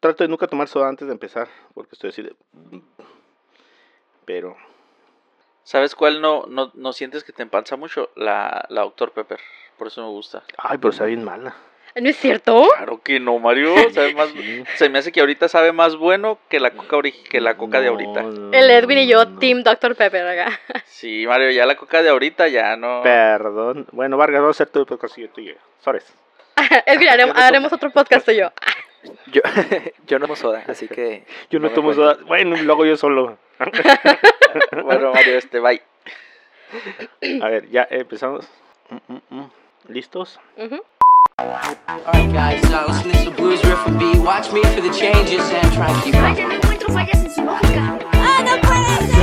trato de nunca tomar soda antes de empezar, porque estoy así de... Pero... ¿Sabes cuál no, no, no sientes que te empanza mucho? La, la Dr. Pepper. Por eso me gusta. Ay, pero está bien mala. ¿No es cierto? Claro que no, Mario. Sabe más, se me hace que ahorita sabe más bueno que la coca, que la coca de ahorita. No, El Edwin y yo, no. Team Dr. Pepper acá. Sí, Mario, ya la coca de ahorita ya no. Perdón. Bueno, Vargas, vamos a hacer el podcast y yo tú y yo. Sores. Edwin, haremos, haremos otro podcast tú y yo. Yo, yo no tomo soda, así que. Yo no, tomo soda. Bueno, y luego yo solo. Bueno, Mario, este, bye. A ver, ya empezamos. ¿Listos? Ujú. Alright guys, uh, listen to some blues riff and beat. Watch me for the changes and try and keep up. Vaya, no encuentro fallas en su lógica. ¡Ah, no puede ser!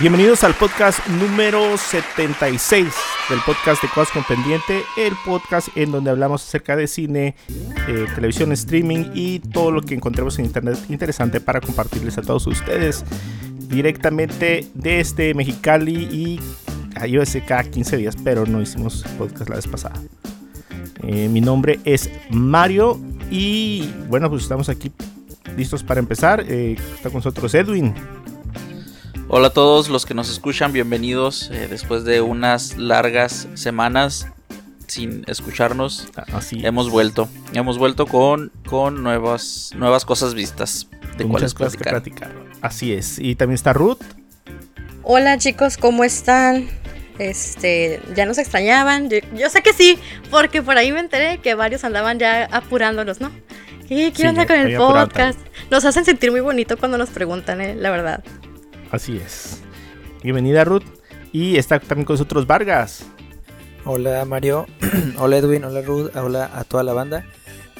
Bienvenidos al podcast número 76 del podcast de Cosas con Pendiente, el podcast en donde hablamos acerca de cine, eh, televisión, streaming y todo lo que encontremos en internet interesante para compartirles a todos ustedes directamente desde Mexicali y a decir cada 15 días, pero no hicimos podcast la vez pasada. Eh, mi nombre es Mario y bueno, pues estamos aquí listos para empezar. Eh, está con nosotros Edwin. Hola a todos los que nos escuchan, bienvenidos eh, después de unas largas semanas sin escucharnos. Así es. Hemos vuelto, hemos vuelto con, con nuevas, nuevas cosas vistas de cuáles muchas cosas que platicar. Así es. Y también está Ruth. Hola chicos, ¿cómo están? Este, ya nos extrañaban. Yo, yo sé que sí, porque por ahí me enteré que varios andaban ya apurándolos, ¿no? ¿Qué, qué Sí, onda con el podcast? Nos hacen sentir muy bonito cuando nos preguntan, eh, la verdad. Así es. Bienvenida Ruth. Y está también con nosotros Vargas. Hola Mario, hola Edwin, hola Ruth, hola a toda la banda.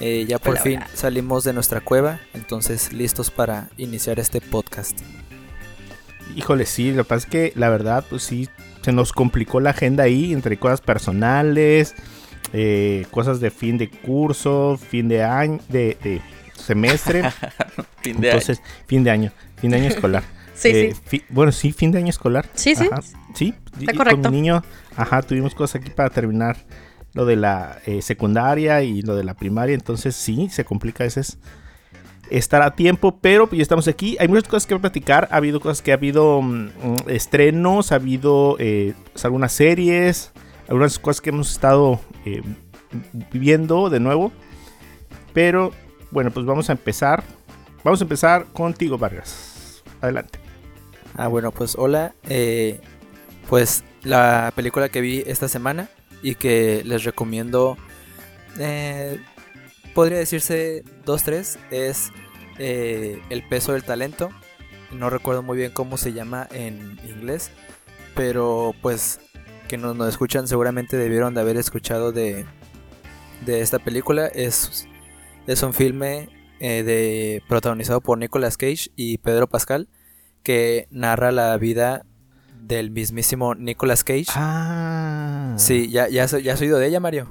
Eh, ya por Hola, fin hola. salimos de nuestra cueva, entonces listos para iniciar este podcast. Híjole, sí, lo que pasa es que la verdad, pues sí, se nos complicó la agenda ahí entre cosas personales, eh, cosas de fin de curso, fin de año, de, de semestre. Fin de Entonces, fin de año, fin de año escolar. Sí, Eh, sí. fi- bueno, sí, fin de año escolar. Sí, sí. Ajá, sí. Está y correcto. Con mi niño, ajá, tuvimos cosas aquí para terminar lo de la eh, secundaria y lo de la primaria. Entonces, sí, se complica a veces estar a tiempo, pero pues ya estamos aquí. Hay muchas cosas que platicar. Ha habido cosas que ha habido mm, mm, estrenos, ha habido eh, pues, algunas series, algunas cosas que hemos estado eh, viendo de nuevo. Pero bueno, pues vamos a empezar. Vamos a empezar contigo, Vargas. Adelante. Ah, bueno, pues hola. eh, pues la película que vi esta semana y que les recomiendo, eh, podría decirse 2-3, es eh, El peso del talento. No recuerdo muy bien cómo se llama en inglés, pero pues que nos, nos escuchan seguramente debieron de haber escuchado de, de esta película. Es, es un filme de, protagonizado por Nicolas Cage y Pedro Pascal que narra la vida del mismísimo Nicolas Cage. Ah. Sí, ya, ya, has- ya has oído de ella, Mario.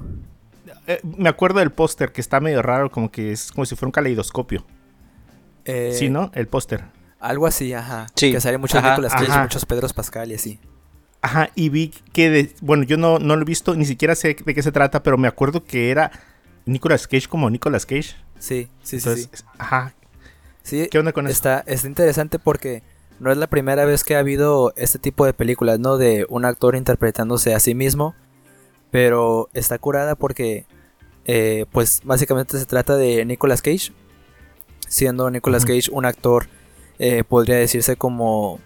Eh, me acuerdo del póster que está medio raro, como que es como si fuera un caleidoscopio. Eh, sí, ¿no? El póster. Algo así, ajá. Sí, Que sale muchos ajá, Nicolas Cage, ajá. muchos Pedros Pascal y así. Ajá, y vi que, de- bueno, yo no, no lo he visto, ni siquiera sé de qué se trata, pero me acuerdo que era Nicolas Cage como Nicolas Cage. Sí, sí, sí. Entonces, sí. ajá, Sí, ¿qué onda con eso? está, está interesante porque no es la primera vez que ha habido este tipo de películas, ¿no? De un actor interpretándose a sí mismo. Pero está curada porque, eh, pues básicamente se trata de Nicolas Cage. Siendo Nicolas. Cage un actor, eh, podría decirse como,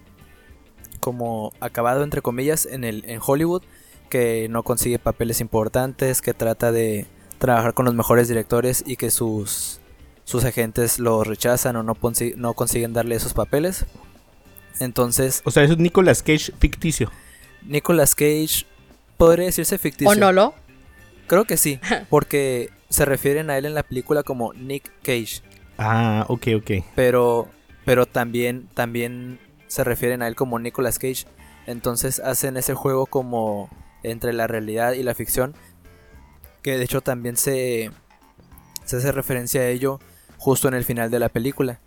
como acabado entre comillas en, el, en Hollywood. Que no consigue papeles importantes, que trata de trabajar con los mejores directores y que sus, sus agentes lo rechazan o no, no consiguen darle esos papeles. Entonces, O sea, es un Nicolas Cage ficticio. Nicolas Cage podría decirse ficticio. ¿O no lo? Creo que sí, porque se refieren a él en la película como Nick Cage, Ah, ok, ok. pero pero también también se refieren a él como Nicolas Cage. Entonces hacen ese juego como entre la realidad y la ficción, que de hecho también se se hace referencia a ello justo en el final de la película.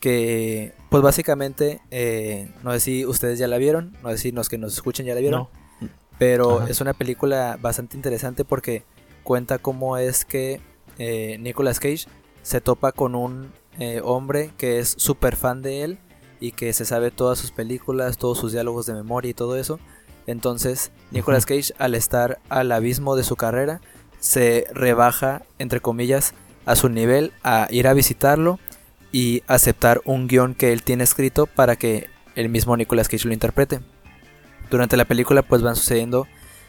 Que, pues básicamente, eh, no sé si ustedes ya la vieron, no sé si los que nos escuchen ya la vieron, No. pero Ajá. es una película bastante interesante porque cuenta cómo es que eh, Nicolas Cage se topa con un eh, hombre que es súper fan de él y que se sabe todas sus películas, todos sus diálogos de memoria y todo eso. Entonces, Nicolas Cage, al estar al abismo de su carrera, se rebaja, entre comillas, a su nivel a ir a visitarlo y aceptar un guion que él tiene escrito para que el mismo Nicolas Cage lo interprete. Durante la película pues van sucediendo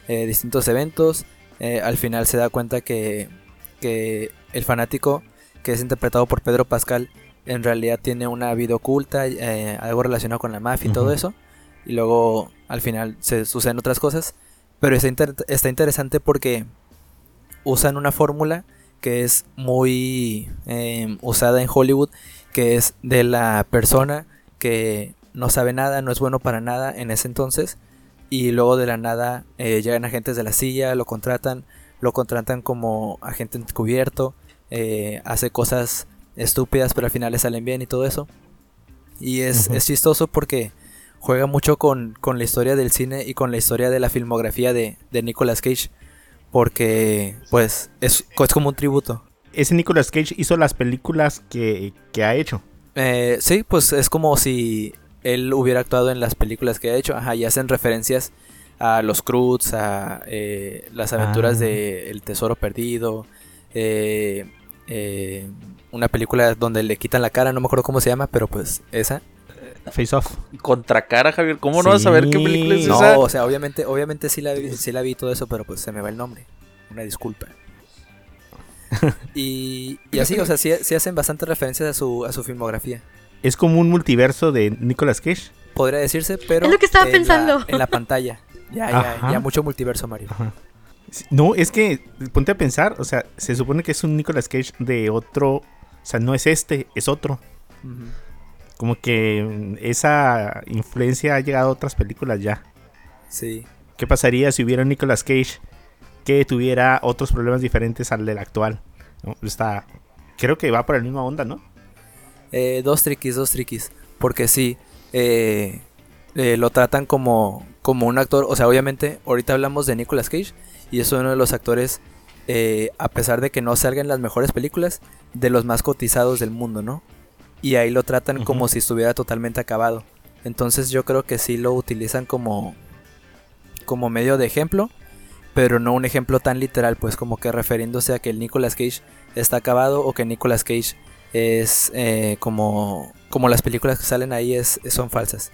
eh, distintos eventos. eh, al final se da cuenta que, que el fanático que es interpretado por Pedro Pascal en realidad tiene una vida oculta, eh, algo relacionado con la mafia y todo eso. Y luego al final se suceden otras cosas. Pero está, inter- está interesante porque usan una fórmula que es muy eh, usada en Hollywood, que es de la persona que no sabe nada, no es bueno para nada en ese entonces, y luego de la nada eh, llegan agentes de la silla, lo contratan, lo contratan como agente encubierto, eh, hace cosas estúpidas, pero al final le salen bien y todo eso. Y es, es chistoso porque juega mucho con, con la historia del cine y con la historia de la filmografía de, de Nicolas Cage. Porque, pues, es, es como un tributo. Ese Nicolas Cage hizo las películas que, que ha hecho. Eh, sí, pues es como si él hubiera actuado en las películas que ha hecho. Ajá, y hacen referencias a los Croods, a eh, las aventuras Ah. de El Tesoro Perdido. eh, eh, una película donde le quitan la cara, no me acuerdo cómo se llama, pero pues esa. Face Off. Contracara, Javier. ¿Cómo no vas a saber qué película es No, esa? No, o sea, obviamente, obviamente sí la, vi, sí la vi y todo eso, pero pues se me va el nombre. Una disculpa. Y, y así, o sea, sí, sí hacen bastantes referencias a su, a su filmografía. Es como un multiverso de Nicolas Cage. Podría decirse, pero. Es lo que estaba en pensando. La, en la pantalla. Ya, ya, ya mucho multiverso, Mario. No, es que ponte a pensar, o sea, se supone que es un Nicolas Cage de otro, o sea, no es este, es otro. Ujú. Como que esa influencia ha llegado a otras películas ya. Sí. ¿Qué pasaría si hubiera un Nicolas Cage que tuviera otros problemas diferentes al del actual? ¿No? Está, creo que va por la misma onda, ¿no? Eh, dos triquis, dos triquis. Porque sí, eh, eh, lo tratan como, como un actor. O sea, obviamente, ahorita hablamos de Nicolas Cage. Y es uno de los actores, eh, a pesar de que no salga en las mejores películas, de los más cotizados del mundo, ¿no? Y ahí lo tratan como si estuviera totalmente acabado. Entonces yo creo que sí lo utilizan como, como medio de ejemplo. Pero no un ejemplo tan literal, pues como que refiriéndose a que el Nicolas Cage está acabado o que Nicolas Cage es eh, como, como las películas que salen ahí es, son falsas.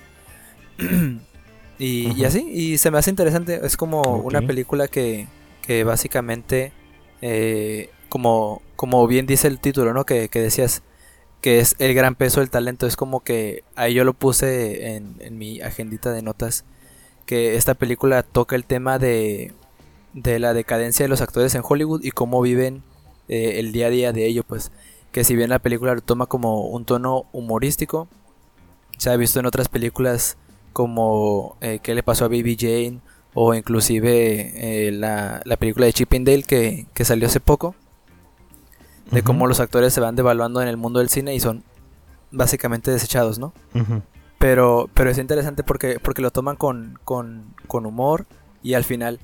y, así, y se me hace interesante, es como una película que, que básicamente, eh, como, como bien dice el título, ¿no? Que, que decías que es el gran peso del talento, es como que ahí yo lo puse en, mi agendita de notas, que esta película toca el tema de, de la decadencia de los actores en Hollywood y cómo viven eh, el día a día de ello, pues que si bien la película lo toma como un tono humorístico, se ha visto en otras películas como eh, qué le pasó a Baby Jane o inclusive eh, la, la película de Chip and Dale que, que salió hace poco, de cómo los actores se van devaluando en el mundo del cine y son básicamente desechados, ¿no? Pero, pero es interesante porque, porque lo toman con, con, con humor y al final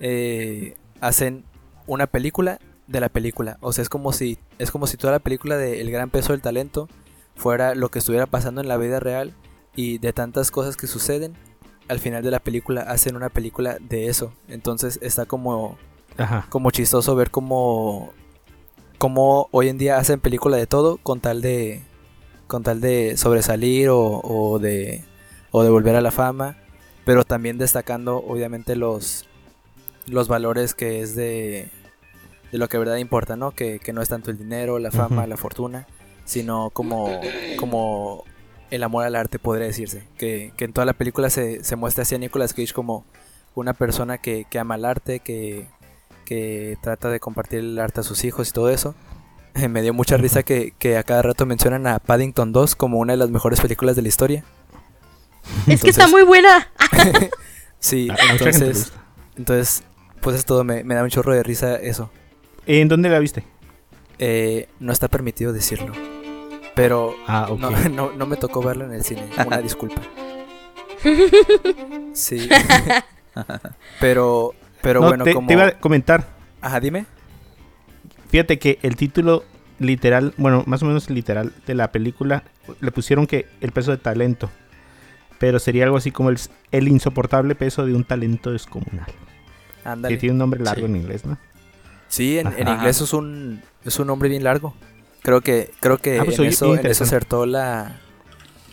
eh, hacen una película de la película. O sea, es como si, es como si toda la película de El gran peso del talento fuera lo que estuviera pasando en la vida real y de tantas cosas que suceden, al final de la película hacen una película de eso. Entonces está como, Ajá. como chistoso ver cómo, cómo hoy en día hacen película de todo con tal de con tal de sobresalir o, o de o de volver a la fama pero también destacando obviamente los los valores que es de de lo que de verdad importa no que, que no es tanto el dinero la fama la fortuna sino como como el amor al arte podría decirse. Que, que en toda la película se, se muestra así a Nicolas Cage como una persona que, que ama el arte que que trata de compartir el arte a sus hijos y todo eso. Me dio mucha risa que, que a cada rato mencionan a Paddington 2 como una de las mejores películas de la historia. Es que está muy buena. Sí, A- a mucha gente le entonces, entonces, pues es todo, me, me da un chorro de risa eso. ¿En dónde la viste? Eh, no está permitido decirlo, pero Ah, ok. no, no, no me tocó verlo en el cine, una disculpa. Sí, pero, pero No, bueno, te, como... te iba a comentar. Ajá, dime. Fíjate que el título literal, bueno, más o menos literal de la película, le pusieron que el peso de talento. Pero sería algo así como el, el insoportable peso de un talento descomunal. Ándale. Que tiene un nombre largo Sí. en inglés, ¿no? Sí, en, inglés es un, es un nombre bien largo. Creo que, creo que Ah, pues, en, eso, en eso acertó la,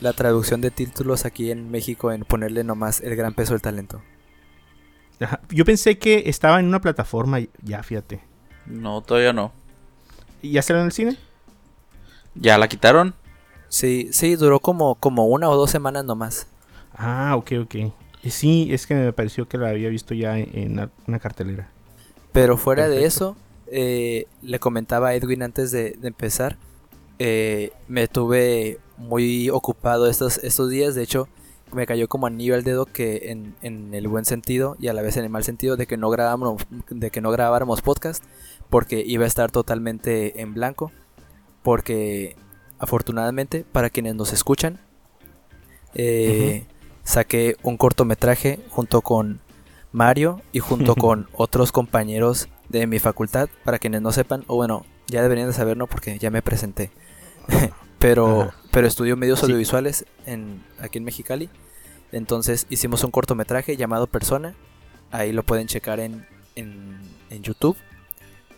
la traducción de títulos aquí en México en ponerle nomás el gran peso del talento. Ajá. Yo pensé que estaba en una plataforma ya, fíjate. No, todavía no. ¿Y ¿Ya salió en el cine? ¿Ya la quitaron? Sí, sí, duró como, como una o dos semanas nomás. Ah, ok, ok. Sí, es que me pareció que la había visto ya en, en una- cartelera. Pero fuera de eso, eh, le comentaba a Edwin antes de, de empezar, eh, me tuve muy ocupado estos, estos días, de hecho me cayó como anillo al dedo que en, en el buen sentido y a la vez en el mal sentido de que no grabáramos, de que no grabáramos podcast porque iba a estar totalmente en blanco porque afortunadamente para quienes nos escuchan eh, saqué un cortometraje junto con Mario y junto con otros compañeros de mi facultad, para quienes no sepan, o bueno, ya deberían de saberlo porque ya me presenté. pero. Pero estudio medios Sí. audiovisuales en, aquí en Mexicali. Entonces hicimos un cortometraje llamado Persona. Ahí lo pueden checar en, en, en YouTube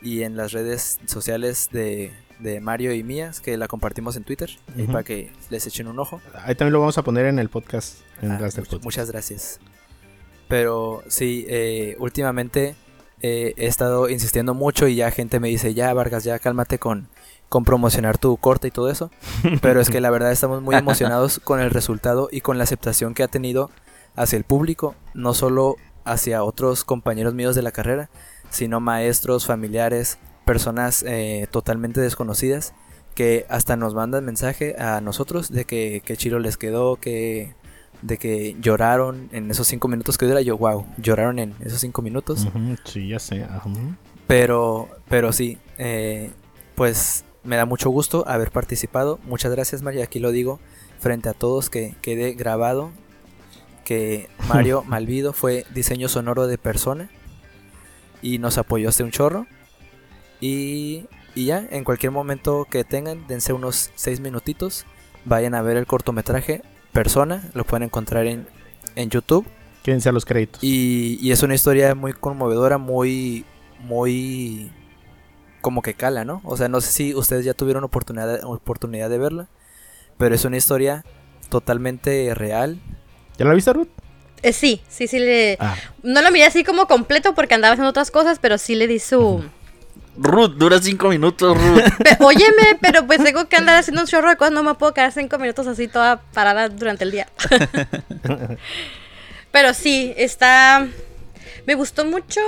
y en las redes sociales de, de Mario y mías, que la compartimos en Twitter, Ujú. para que les echen un ojo. Ahí también lo vamos a poner en el podcast. En Ah, podcast. muchas gracias. Pero sí, eh, últimamente eh, he estado insistiendo mucho y ya gente me dice, ya Vargas, ya cálmate con, con promocionar tu corte y todo eso. Pero es que la verdad estamos muy emocionados con el resultado y con la aceptación que ha tenido hacia el público, no solo hacia otros compañeros míos de la carrera, sino maestros, familiares, personas eh, totalmente desconocidas que hasta nos mandan mensaje a nosotros de que, que chilo les quedó, que de que lloraron en esos cinco minutos que dura. Yo, wow, lloraron en esos cinco minutos. Ujú, sí, ya sé. ajá. Pero, pero sí, eh, pues me da mucho gusto haber participado. Muchas gracias, Mario. Aquí lo digo frente a todos que quede grabado que Mario Malvido fue diseño sonoro de persona y nos apoyó hasta un chorro. Y, y ya, en cualquier momento que tengan, dense unos seis minutitos, vayan a ver el cortometraje Persona, lo pueden encontrar en, en YouTube. Quédense a los créditos. Y, y es una historia muy conmovedora, muy, muy como que cala, ¿no? O sea, no sé si ustedes ya tuvieron oportunidad, oportunidad de verla, pero es una historia totalmente real. ¿Ya la viste, Ruth? Eh, sí, sí, sí le... Ah, No lo miré así como completo porque andaba haciendo otras cosas, pero sí le di su... Ruth, dura cinco minutos, Ruth. Pe- Óyeme, pero pues tengo que andar haciendo un chorro de cosas, no me puedo quedar cinco minutos así toda parada durante el día. pero sí, está... Me gustó mucho...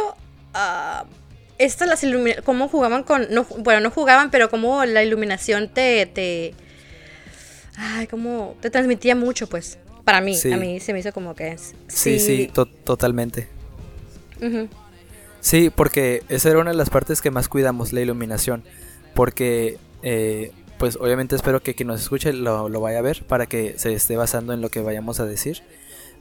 ah, estas las ilumina... Cómo jugaban con... No, bueno, no jugaban, pero cómo la iluminación te... te ay, cómo... Te transmitía mucho, pues. Para mí, Sí. a mí se me hizo como que... es- Sí, sí, to- totalmente. Sí, porque esa era una de las partes que más cuidamos, la iluminación. Porque, eh, pues obviamente espero que quien nos escuche lo, lo vaya a ver para que se esté basando en lo que vayamos a decir.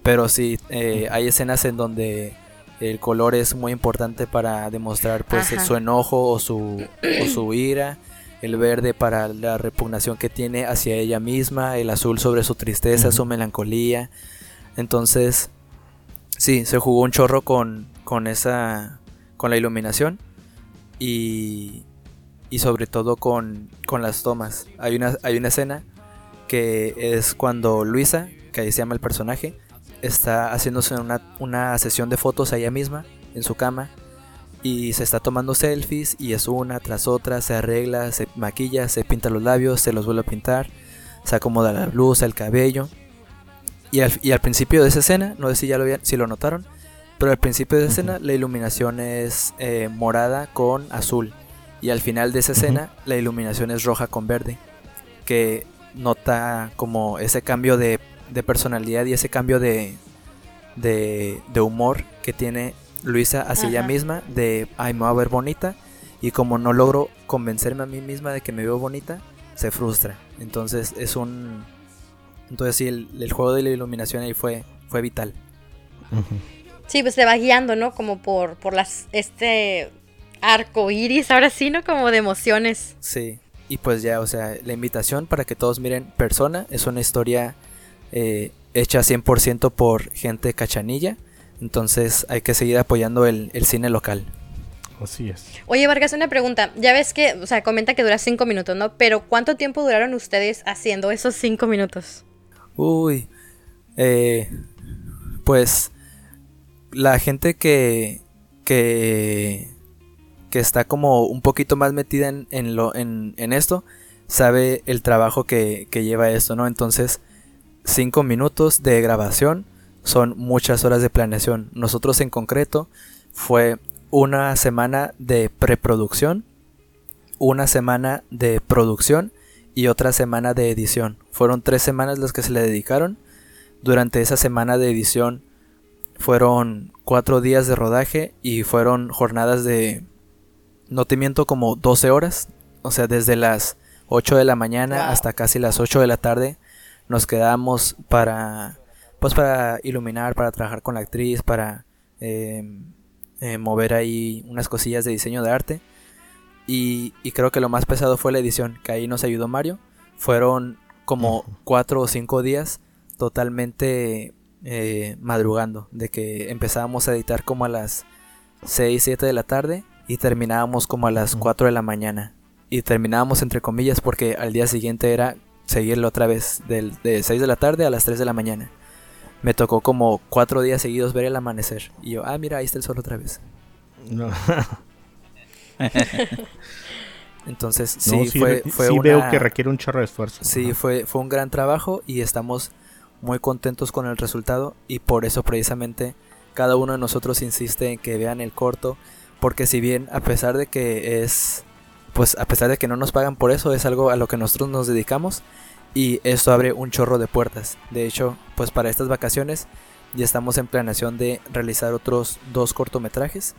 Pero sí, eh, hay escenas en donde el color es muy importante para demostrar pues Ajá. su enojo o su, o su ira. El verde para la repugnación que tiene hacia ella misma. El azul sobre su tristeza, su melancolía. Entonces, sí, se jugó un chorro con, con esa con la iluminación y, y sobre todo con, con las tomas. Hay una, hay una escena que es cuando Luisa, que ahí se llama el personaje, está haciéndose una, una sesión de fotos a ella misma en su cama y se está tomando selfies y es una tras otra, se arregla, se maquilla, se pinta los labios, se los vuelve a pintar, se acomoda la blusa, el cabello. Y al, y al principio de esa escena, no sé si ya lo, si lo notaron, pero al principio de esa escena la iluminación es eh, morada con azul. Y al final de esa escena la iluminación es roja con verde. Que nota como ese cambio de, de personalidad y ese cambio de, de, de humor que tiene Luisa hacia ella misma. De, ay, me voy a ver bonita. Y como no logro convencerme a mí misma de que me veo bonita, se frustra. Entonces es un... Entonces sí, el, el juego de la iluminación ahí fue, fue vital. Sí, pues te va guiando, ¿no? Como por, por las, este, arco iris, ahora sí, ¿no? Como de emociones. Sí, y pues ya, o sea, la invitación para que todos miren Persona es una historia eh, hecha 100% por gente cachanilla. Entonces hay que seguir apoyando el, el cine local. Así es. Oye, Vargas, una pregunta. Ya ves que, o sea, comenta que dura cinco minutos, ¿no? Pero ¿cuánto tiempo duraron ustedes haciendo esos cinco minutos? Uy, eh, pues la gente que, que, que está como un poquito más metida en, en lo, en, en esto, sabe el trabajo que, que lleva esto, ¿no? Entonces, cinco minutos de grabación son muchas horas de planeación. Nosotros en concreto fue una semana de preproducción, una semana de producción y otra semana de edición. Fueron tres semanas las que se le dedicaron. Durante esa semana de edición fueron cuatro días de rodaje y fueron jornadas de, no te miento, como 12 horas. O sea, desde las 8 de la mañana hasta casi las 8 de la tarde nos quedamos para, pues para iluminar, para trabajar con la actriz, para eh, eh, mover ahí unas cosillas de diseño de arte. Y, y creo que lo más pesado fue la edición, que ahí nos ayudó Mario. Fueron como cuatro o cinco días totalmente eh, madrugando, de que empezábamos a editar como a las 6, 7 de la tarde y terminábamos como a las 4 de la mañana. Y terminábamos entre comillas porque al día siguiente era seguirlo otra vez del, de 6 de la tarde a las 3 de la mañana. Me tocó como cuatro días seguidos ver el amanecer. Y yo, ah, mira, ahí está el sol otra vez. No. Entonces, No, sí, fue, fue sí una... veo que requiere un chorro de esfuerzo. Sí, Ajá. fue, fue un gran trabajo y estamos muy contentos con el resultado y por eso precisamente cada uno de nosotros insiste en que vean el corto porque si bien a pesar de que es pues a pesar de que no nos pagan por eso es algo a lo que nosotros nos dedicamos y esto abre un chorro de puertas. De hecho, pues para estas vacaciones ya estamos en planeación de realizar otros dos cortometrajes,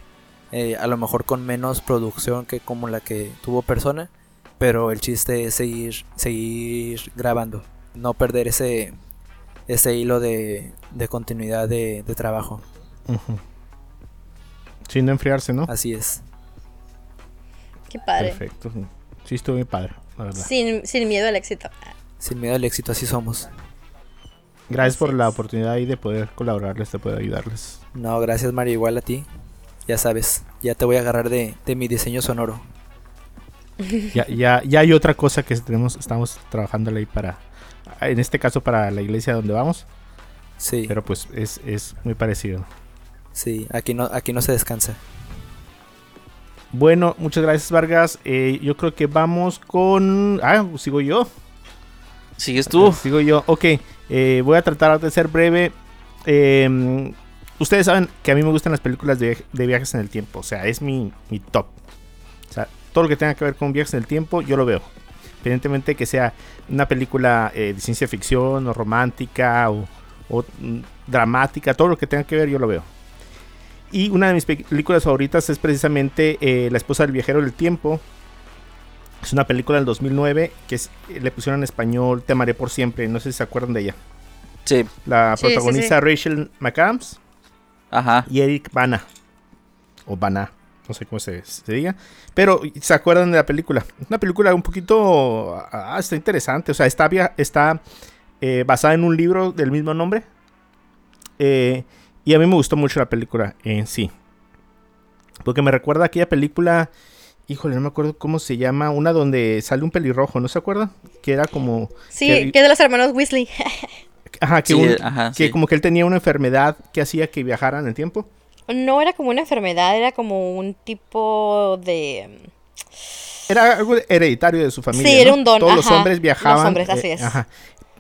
eh, a lo mejor con menos producción que como la que tuvo Persona, pero el chiste es seguir, seguir grabando, no perder ese, ese hilo de, de continuidad de, de trabajo. Sin enfriarse, ¿no? Así es. Qué padre. Perfecto. Sí, estuvo muy padre, la verdad. Sin, sin miedo al éxito. Sin miedo al éxito, así somos. Gracias por la oportunidad ahí de poder colaborarles, de poder ayudarles. No, gracias Mario, igual a ti. Ya sabes, ya te voy a agarrar de, de mi diseño sonoro. Ya, ya, ya hay otra cosa que tenemos, estamos trabajando ahí para, en este caso para la iglesia donde vamos, Sí, pero pues es, es muy parecido. sí, aquí no, aquí no se descansa. Bueno, muchas gracias Vargas. Eh, yo creo que vamos con... Ah, sigo yo. ¿Sigues tú? Sigo yo. Ok, eh, voy a tratar de ser breve. Eh, ustedes saben que a mí me gustan las películas de, de viajes en el tiempo. O sea, es mi, mi top. O sea, todo lo que tenga que ver con viajes en el tiempo, yo lo veo. Independientemente que sea una película eh, de ciencia ficción o romántica o, o, mm, dramática, todo lo que tenga que ver, yo lo veo. Y una de mis pe- películas favoritas es precisamente eh, La esposa del viajero del tiempo. Es una película del 2009 que es- le pusieron en español Te amaré por siempre. No sé si se acuerdan de ella. Sí. La Sí, sí, protagonista Rachel McAdams Ajá. y Eric Bana. O Bana. No sé cómo se, se diga. Pero se acuerdan de la película. Es una película un poquito... ah, está interesante. O sea, está, está eh, basada en un libro del mismo nombre. Eh, y a mí me gustó mucho la película en sí. Porque me recuerda a aquella película... Híjole, no me acuerdo cómo se llama. Una donde sale un pelirrojo, ¿no se acuerda? Que era como... Sí, que- que es de los hermanos Weasley. Ajá, que, Sí, un- ajá, que sí. como que él tenía una enfermedad que hacía que viajara en el tiempo. No era como una enfermedad, era como un tipo de... Era algo hereditario de su familia. Sí, era un don, Todos los hombres viajaban. Los hombres, así eh, es. ajá.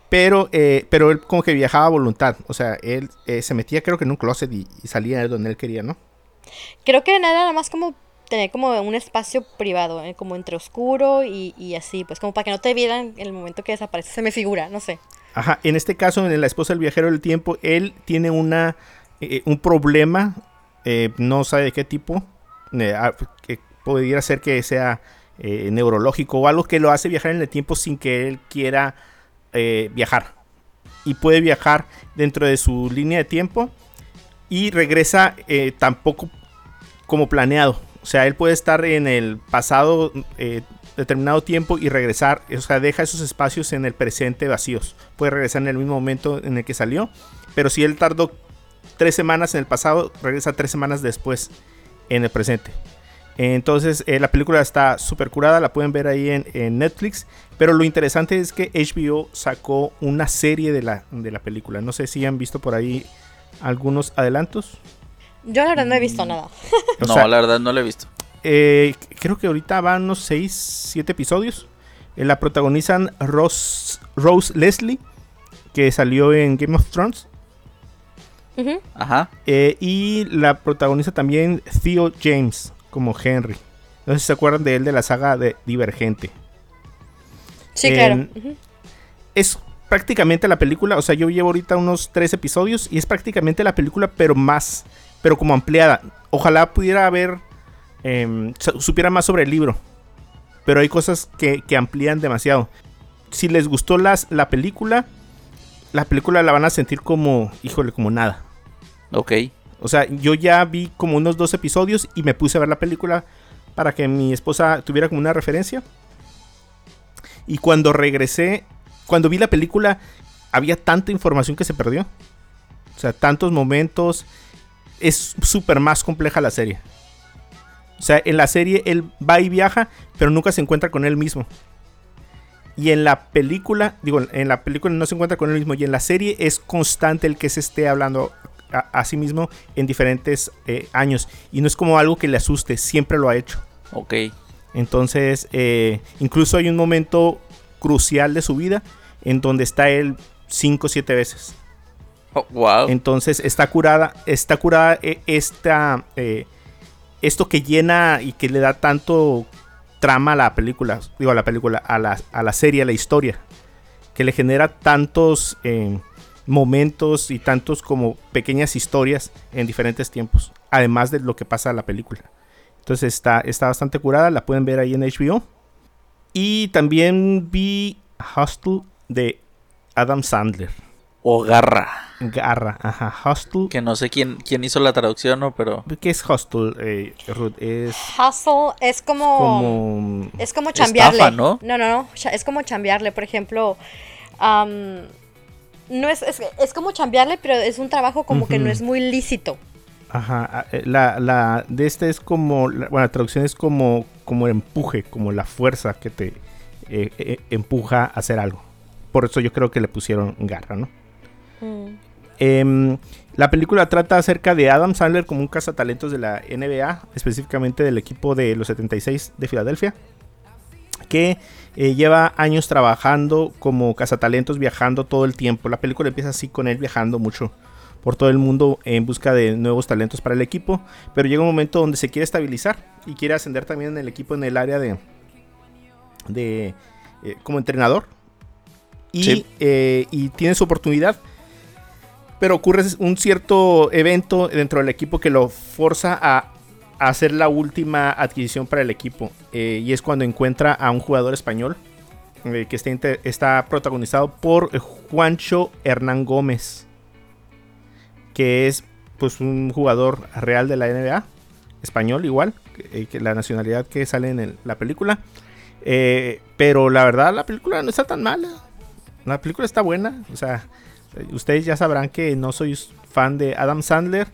Pero, eh, pero él como que viajaba a voluntad. O sea, él eh, se metía creo que en un closet y, y salía donde él quería, ¿no? Creo que nada, nada más como tener como un espacio privado, eh, como entre oscuro y, y así, pues como para que no te vieran en el momento que desaparece, se me figura, no sé. Ajá. En este caso, en La esposa del viajero del tiempo, él tiene una eh, un problema, eh, no sabe de qué tipo, eh, ah, que pudiera ser que sea eh, neurológico o algo que lo hace viajar en el tiempo sin que él quiera eh, viajar. Y puede viajar dentro de su línea de tiempo y regresa eh, tampoco como planeado. O sea, él puede estar en el pasado eh, determinado tiempo y regresar. O sea, deja esos espacios en el presente vacíos. Puede regresar en el mismo momento en el que salió. Pero si él tardó tres semanas en el pasado, regresa tres semanas después en el presente. Entonces, la película está súper curada, la pueden ver ahí en Netflix. Pero lo interesante es que HBO sacó una serie de la, de la película. No sé si han visto por ahí algunos adelantos. Yo la verdad no he visto nada. O no, sea, la verdad no lo he visto. eh, creo que ahorita van unos 6, 7 episodios. Eh, la protagonizan Rose, Rose Leslie, que salió en Game of Thrones. Ajá. Eh, y la protagoniza también Theo James como Henry. No sé si se acuerdan de él de la saga de Divergente. Sí, claro. Es prácticamente la película, o sea, yo llevo ahorita unos tres episodios y es prácticamente la película, pero más, pero como ampliada. Ojalá pudiera haber, em, su- supiera más sobre el libro, pero hay cosas que, que amplían demasiado. Si les gustó las, la película, la película la van a sentir como, híjole, como nada. Ok. O sea, yo ya vi como unos dos episodios y me puse a ver la película para que mi esposa tuviera como una referencia. Y cuando regresé, cuando vi la película, había tanta información que se perdió. O sea, tantos momentos. Es súper más compleja la serie. O sea, en la serie él va y viaja, pero nunca se encuentra con él mismo. Y en la película, digo, en la película no se encuentra con él mismo. Y en la serie es constante el que se esté hablando a, sí mismo en diferentes eh, años. Y no es como algo que le asuste, siempre lo ha hecho. Ok. Entonces, eh, incluso hay un momento crucial de su vida en donde está él 5 o 7 veces. Oh, wow. Entonces está curada, está curada eh, esta, eh, esto que llena y que le da tanto trama a la película, digo a la película, a la, a la serie, a la historia, que le genera tantos eh, momentos y tantos como pequeñas historias en diferentes tiempos, además de lo que pasa en la película. Entonces está, está bastante curada, la pueden ver ahí en HBO. Y también vi Hostel de Adam Sandler. O garra. Garra, ajá, Hostel. Que no sé quién, quién hizo la traducción, ¿no? Pero. ¿Qué es Hostel, eh, Ruth? Es Hustle es como... como... Es como Estafa, chambearle. ¿no? No, no, Es como chambearle. Por ejemplo, no es, es, es como chambearle, pero es un trabajo como que no es muy lícito. Ajá, ah, eh, la, la de este es como, la- bueno, la traducción es como, como empuje, como la fuerza que te eh, eh, empuja a hacer algo. Por eso yo creo que le pusieron garra, ¿no? Mm. Em, la película trata acerca de Adam Sandler como un cazatalentos de la NBA, específicamente del equipo de los 76 de Filadelfia, que lleva años trabajando como cazatalentos, viajando todo el tiempo. La película empieza así con él viajando mucho por todo el mundo en busca de nuevos talentos para el equipo, pero llega un momento donde se quiere estabilizar y quiere ascender también en el equipo en el área de, de eh, como entrenador. Y, Sí. eh, y tiene su oportunidad pero ocurre un cierto evento dentro del equipo que lo forza a, hacer la última adquisición para el equipo. Eh, y es cuando encuentra a un jugador español eh, que está, está protagonizado por Juancho Hernán Gómez, que es pues un jugador real de la NBA, español igual, que, eh, que la nacionalidad que sale en el- la película. Eh, pero la verdad la película no está tan mala. La película está buena, o sea, eh, ustedes ya sabrán que no soy fan de Adam Sandler.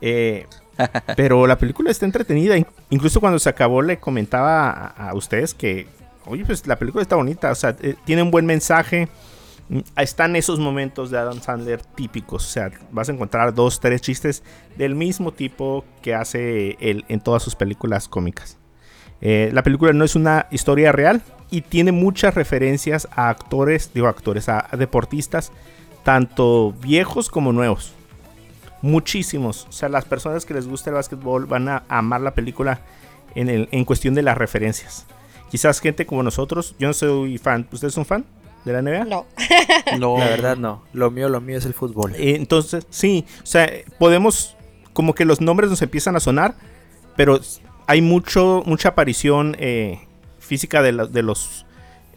eh, pero la película está entretenida. In- Incluso cuando se acabó le comentaba a, a ustedes que, oye, pues la película está bonita. O sea, eh, tiene un buen mensaje. Están esos momentos de Adam Sandler típicos. O sea, vas a encontrar dos, tres chistes del mismo tipo que hace él en todas sus películas cómicas. Eh, la película no es una historia real y tiene muchas referencias a actores, digo actores, a, a deportistas, tanto viejos como nuevos. Muchísimos. O sea, las personas que les gusta el básquetbol van a amar la película en, el, en cuestión de las referencias. Quizás gente como nosotros, yo no soy fan. ¿Ustedes son fan de la NBA? No. No. La verdad no. Lo mío, lo mío es el fútbol. Entonces, sí, o sea, podemos, como que los nombres nos empiezan a sonar, pero hay mucho, mucha aparición eh, física de, la- de los,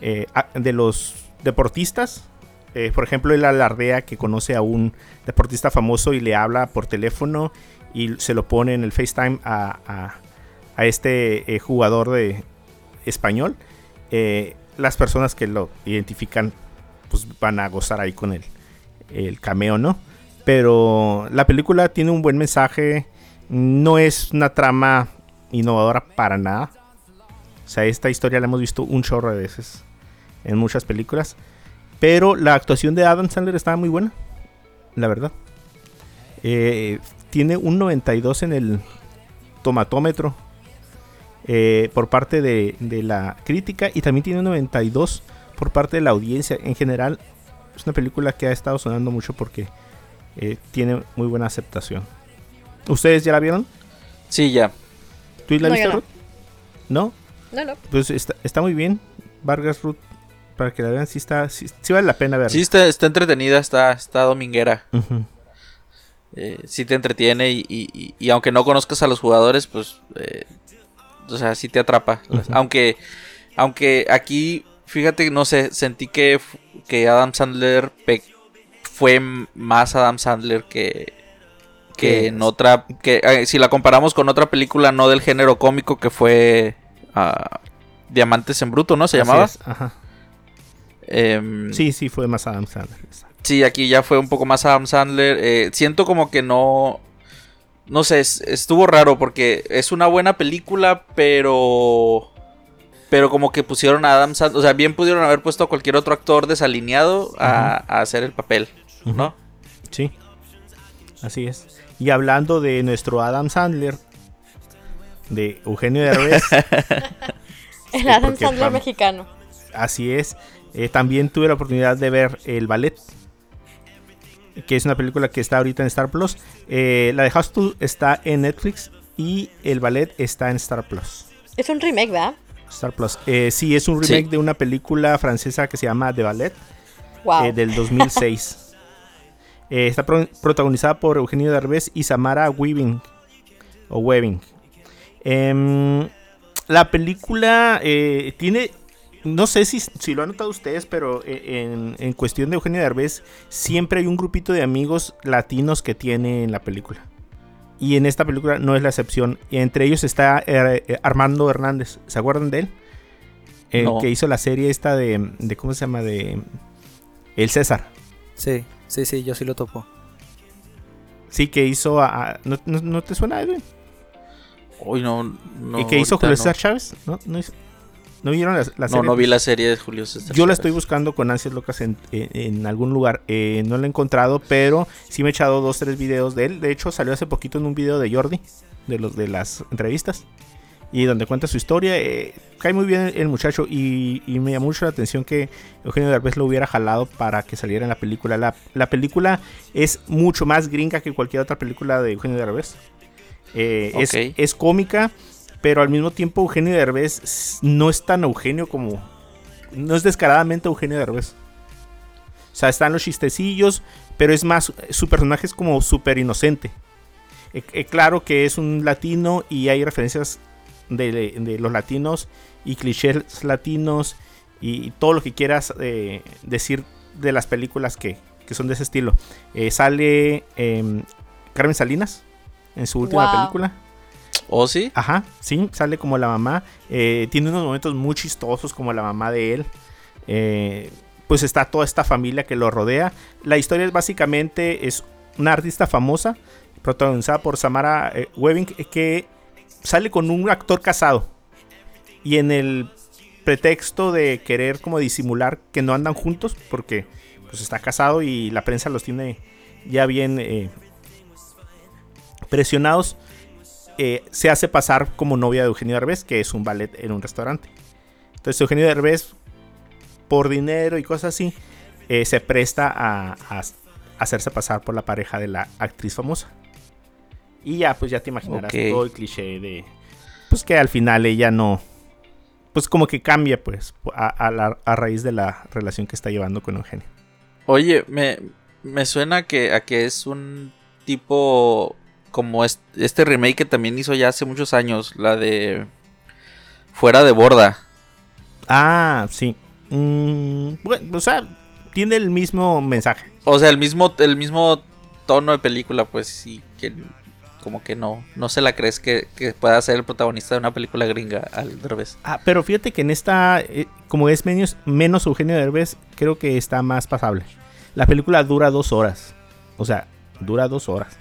eh, de los deportistas. Eh, por ejemplo, él alardea que conoce a un deportista famoso y le habla por teléfono y se lo pone en el FaceTime a, a- a este eh, jugador de español, eh, las personas que lo identifican pues van a gozar ahí con el, el cameo, ¿no? Pero la película tiene un buen mensaje, no es una trama innovadora para nada. O sea, esta historia la hemos visto un chorro de veces en muchas películas. Pero la actuación de Adam Sandler estaba muy buena, la verdad. Eh, tiene un 92 en el tomatómetro eh, por parte de, de la crítica y también tiene un 92 por parte de la audiencia. En general, es una película que ha estado sonando mucho porque eh, tiene muy buena aceptación. ¿Ustedes ya la vieron? Sí, ya. ¿Tú la No, viste, no. Ruth? ¿No? No, no. Pues está, está muy bien. Vargas Ruth, para que la vean, sí, está, sí, sí vale la pena verla. Sí, está, está entretenida, está, está dominguera. Eh, sí te entretiene y, y- y- y aunque no conozcas a los jugadores, pues, eh, o sea, sí te atrapa. Aunque, aunque aquí, fíjate, no sé, sentí que, que Adam Sandler fue más Adam Sandler que, que en otra, que eh, si la comparamos con otra película no del género cómico que fue ah, Diamantes en Bruto, ¿no? Se Así llamaba. es, ajá. Em, Sí, sí, fue más Adam Sandler. Sí, aquí ya fue un poco más Adam Sandler. Eh, siento como que no. No sé, es- estuvo raro porque es una buena película, pero. Pero como que pusieron a Adam Sandler. O sea, bien pudieron haber puesto a cualquier otro actor desalineado a, a hacer el papel, ¿no? Sí, así es. Y hablando de nuestro Adam Sandler, de Eugenio Derbez, El Adam Sandler mexicano. así es. eh, también tuve la oportunidad de ver El Ballet, que es una película que está ahorita en Star Plus. Eh, la de Hostel está en Netflix y El Ballet está en Star Plus. Es un remake, ¿verdad? Star Plus. Eh, sí, es un Sí. remake de una película francesa que se llama The Ballet. Wow. eh, del 2006. Eh, está pro- protagonizada por Eugenio Derbez y Samara Weaving. O Weaving. Em, la película eh, tiene. No sé si, si lo han notado ustedes, pero eh, en, en cuestión de Eugenio Derbez, siempre hay un grupito de amigos latinos que tiene en la película. Y en esta película no es la excepción. Y entre ellos está eh, eh, Armando Hernández. ¿Se acuerdan de él? El No. que hizo la serie esta de, de. ¿Cómo se llama? De. El César. Sí, sí, sí, yo sí lo topo. Sí, que hizo a... a- ¿no, no, no te suena, Edwin? Uy, no. no ¿Y que hizo Julio no. César Chávez? ¿No, no, hizo- ¿no vieron la, la No, serie? no vi la serie de Julio César. Yo la estoy buscando con ansias locas en, en- en algún lugar. Eh, no la he encontrado, pero sí me he echado dos, tres videos de él. De hecho, salió hace poquito en un video de Jordi, de los de las entrevistas. Y donde cuenta su historia. Eh, cae muy bien el, muchacho. Y, y me llamó mucho la atención que Eugenio Derbez lo hubiera jalado para que saliera en la película. La, la película es mucho más gringa que cualquier otra película de Eugenio Derbez. Eh, es, es cómica, pero al mismo tiempo Eugenio Derbez no es tan Eugenio como... No es descaradamente Eugenio Derbez. O sea, están los chistecillos, pero es más, su personaje es como súper inocente. Eh, eh, claro que es un latino y hay referencias de, de los latinos y clichés latinos y, todo lo que quieras eh, decir de las películas que, que son de ese estilo. Sale em, Carmen Salinas en su última Wow. película. ¿O sí? Ajá, sí, sale como la mamá. Eh, tiene unos momentos muy chistosos como la mamá de él. Eh, pues está toda esta familia que lo rodea. La historia es básicamente es una artista famosa protagonizada por Samara eh, Webbing que sale con un actor casado y en el pretexto de querer como disimular que no andan juntos porque pues está casado y la prensa los tiene ya bien presionados eh, se hace pasar como novia de Eugenio Derbez, que es un ballet en un restaurante. Entonces Eugenio Derbez, por dinero y cosas así, eh, se presta a, a hacerse pasar por la pareja de la actriz famosa. Y ya, pues ya te imaginarás todo el cliché de... Pues que al final ella no... Pues como que cambia, pues, a, a la- a raíz de la relación que está llevando con Eugenio. Oye, me, me suena que, a que es un tipo como est- este remake que también hizo ya hace muchos años, la de Fuera de Borda. Ah, sí. Mm, bueno, o sea, tiene el mismo mensaje. O sea, el mismo, el mismo tono de película, pues sí, que como que no, no se la crees que, que pueda ser el protagonista de una película gringa al revés. Ah, pero fíjate que en esta, eh, como es menos, menos Eugenio Derbez, creo que está más pasable. La película dura dos horas. O sea, dura dos horas.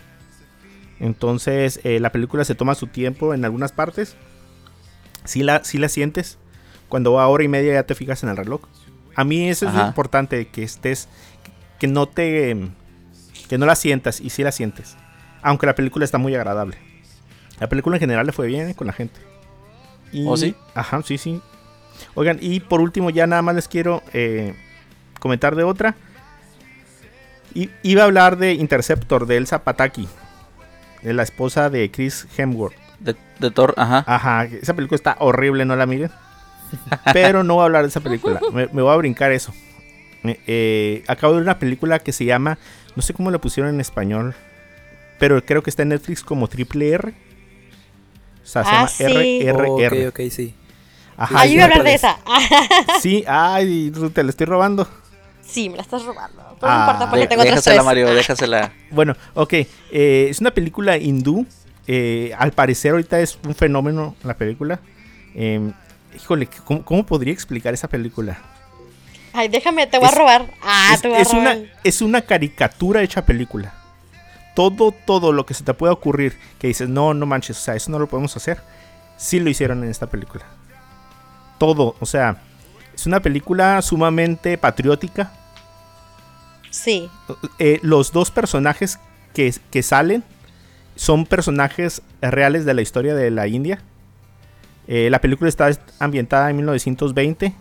Entonces, eh, la película se toma su tiempo en algunas partes. Sí la, sí la sientes. Cuando va a hora y media ya te fijas en el reloj. A mí eso es importante, que estés, que no te, que no la sientas y sí la sientes. Aunque la película está muy agradable. La película en general le fue bien con la gente. Y- ¿Oh, sí? Ajá, sí, sí. Oigan, y por último ya nada más les quiero eh, comentar de otra. I- iba a hablar de Interceptor, de Elsa Pataki, de la esposa de Chris Hemsworth. De, de Thor, ajá. Ajá, esa película está horrible, no la miren. Pero no voy a hablar de esa película, me, me voy a brincar eso. Eh, eh, acabo de ver una película que se llama, no sé cómo la pusieron en español, pero creo que está en Netflix como Triple R. O sea, se Ah, llama sí. RRR. Ok, ok, sí. Ajá, Ah, yo iba a hablar de esa. Sí, ay, te la estoy robando. Sí, me la estás robando. Pero Ah, no importa porque De- tengo otras déjasela. Mario, déjasela. Bueno, ok. eh, es una película hindú. eh, al parecer ahorita es un fenómeno la película. Eh, híjole, ¿cómo, cómo podría explicar esa película? Ay, déjame, te voy Es- a robar. Ah, es, te voy a es robar. una, es una caricatura hecha película. Todo, todo lo que se te pueda ocurrir que dices, no, no manches, o sea, eso no lo podemos hacer. Sí lo hicieron en esta película. Todo, o sea, es una película sumamente patriótica. Sí. eh, los dos personajes que, que salen son personajes reales de la historia de la India. Eh, la película está ambientada en 1920.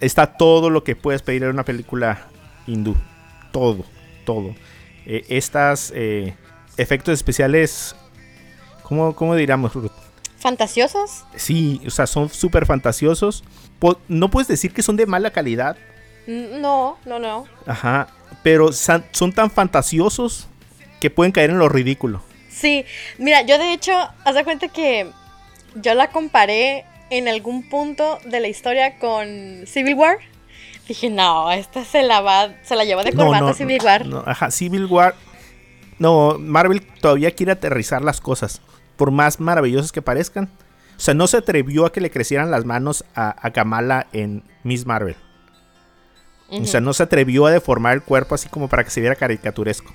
Está todo lo que puedes pedir en una película hindú. Todo, todo. Eh, estas eh, efectos especiales, ¿cómo, cómo diríamos? Ruth? ¿Fantasiosos? Sí, o sea, son súper fantasiosos. No puedes decir que son de mala calidad, No, no, no. Ajá, pero son tan fantasiosos que pueden caer en lo ridículo. Sí, mira, yo de hecho, haz de cuenta que yo la comparé en algún punto de la historia con Civil War. Dije, no, esta se la va, se la lleva de No, corbata no, Civil War. no, ajá, Civil War. No, Marvel todavía quiere aterrizar las cosas, por más maravillosas que parezcan. O sea, no se atrevió a que le crecieran las manos a, a Kamala en Miss Marvel. O sea, no se atrevió a deformar el cuerpo así como para que se viera caricaturesco.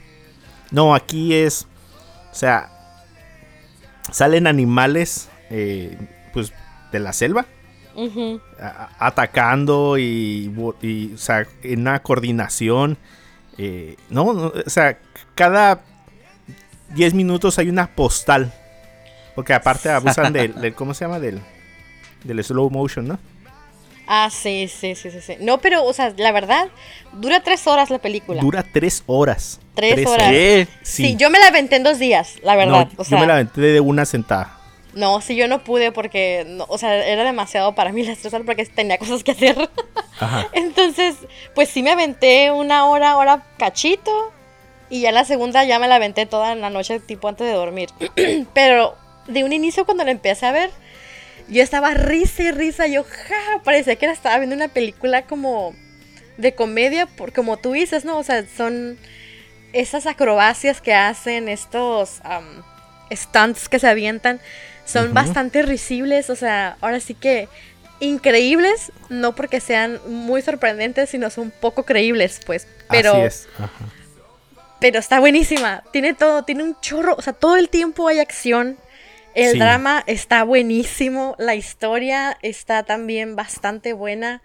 No, aquí es. O sea, salen animales, eh, pues, de la selva. A- atacando y, o sea, en una coordinación. eh, no, no, o sea, cada 10 minutos hay una postal. Porque aparte abusan del, del- ¿cómo se llama? Del, del slow motion, ¿no? Ah, sí, sí, sí, sí, sí. No, pero, o sea, la verdad, dura tres horas la película. Dura 3 horas. Tres horas. ¿Qué? Sí. yo me la aventé en dos días, la verdad. No, o sea, yo me la aventé de una sentada. No, sí, yo no pude porque, no, o sea, era demasiado para mí las tres horas porque tenía cosas que hacer. Ajá. Entonces, pues sí me aventé una hora, hora cachito. Y ya la segunda ya me la aventé toda en la noche, tipo antes de dormir. Pero de un inicio cuando la empecé a ver, yo estaba risa y risa. Yo, ja, parecía que estaba viendo una película como de comedia, por, como tú dices, ¿no? O sea, son esas acrobacias que hacen, estos am, stunts que se avientan, son bastante risibles. O sea, ahora sí que increíbles, no porque sean muy sorprendentes, sino son poco creíbles, pues. Pero, Así es. Ajá. pero está buenísima. Tiene todo, tiene un chorro, o sea, todo el tiempo hay acción. El Sí. drama está buenísimo, la historia está también bastante buena.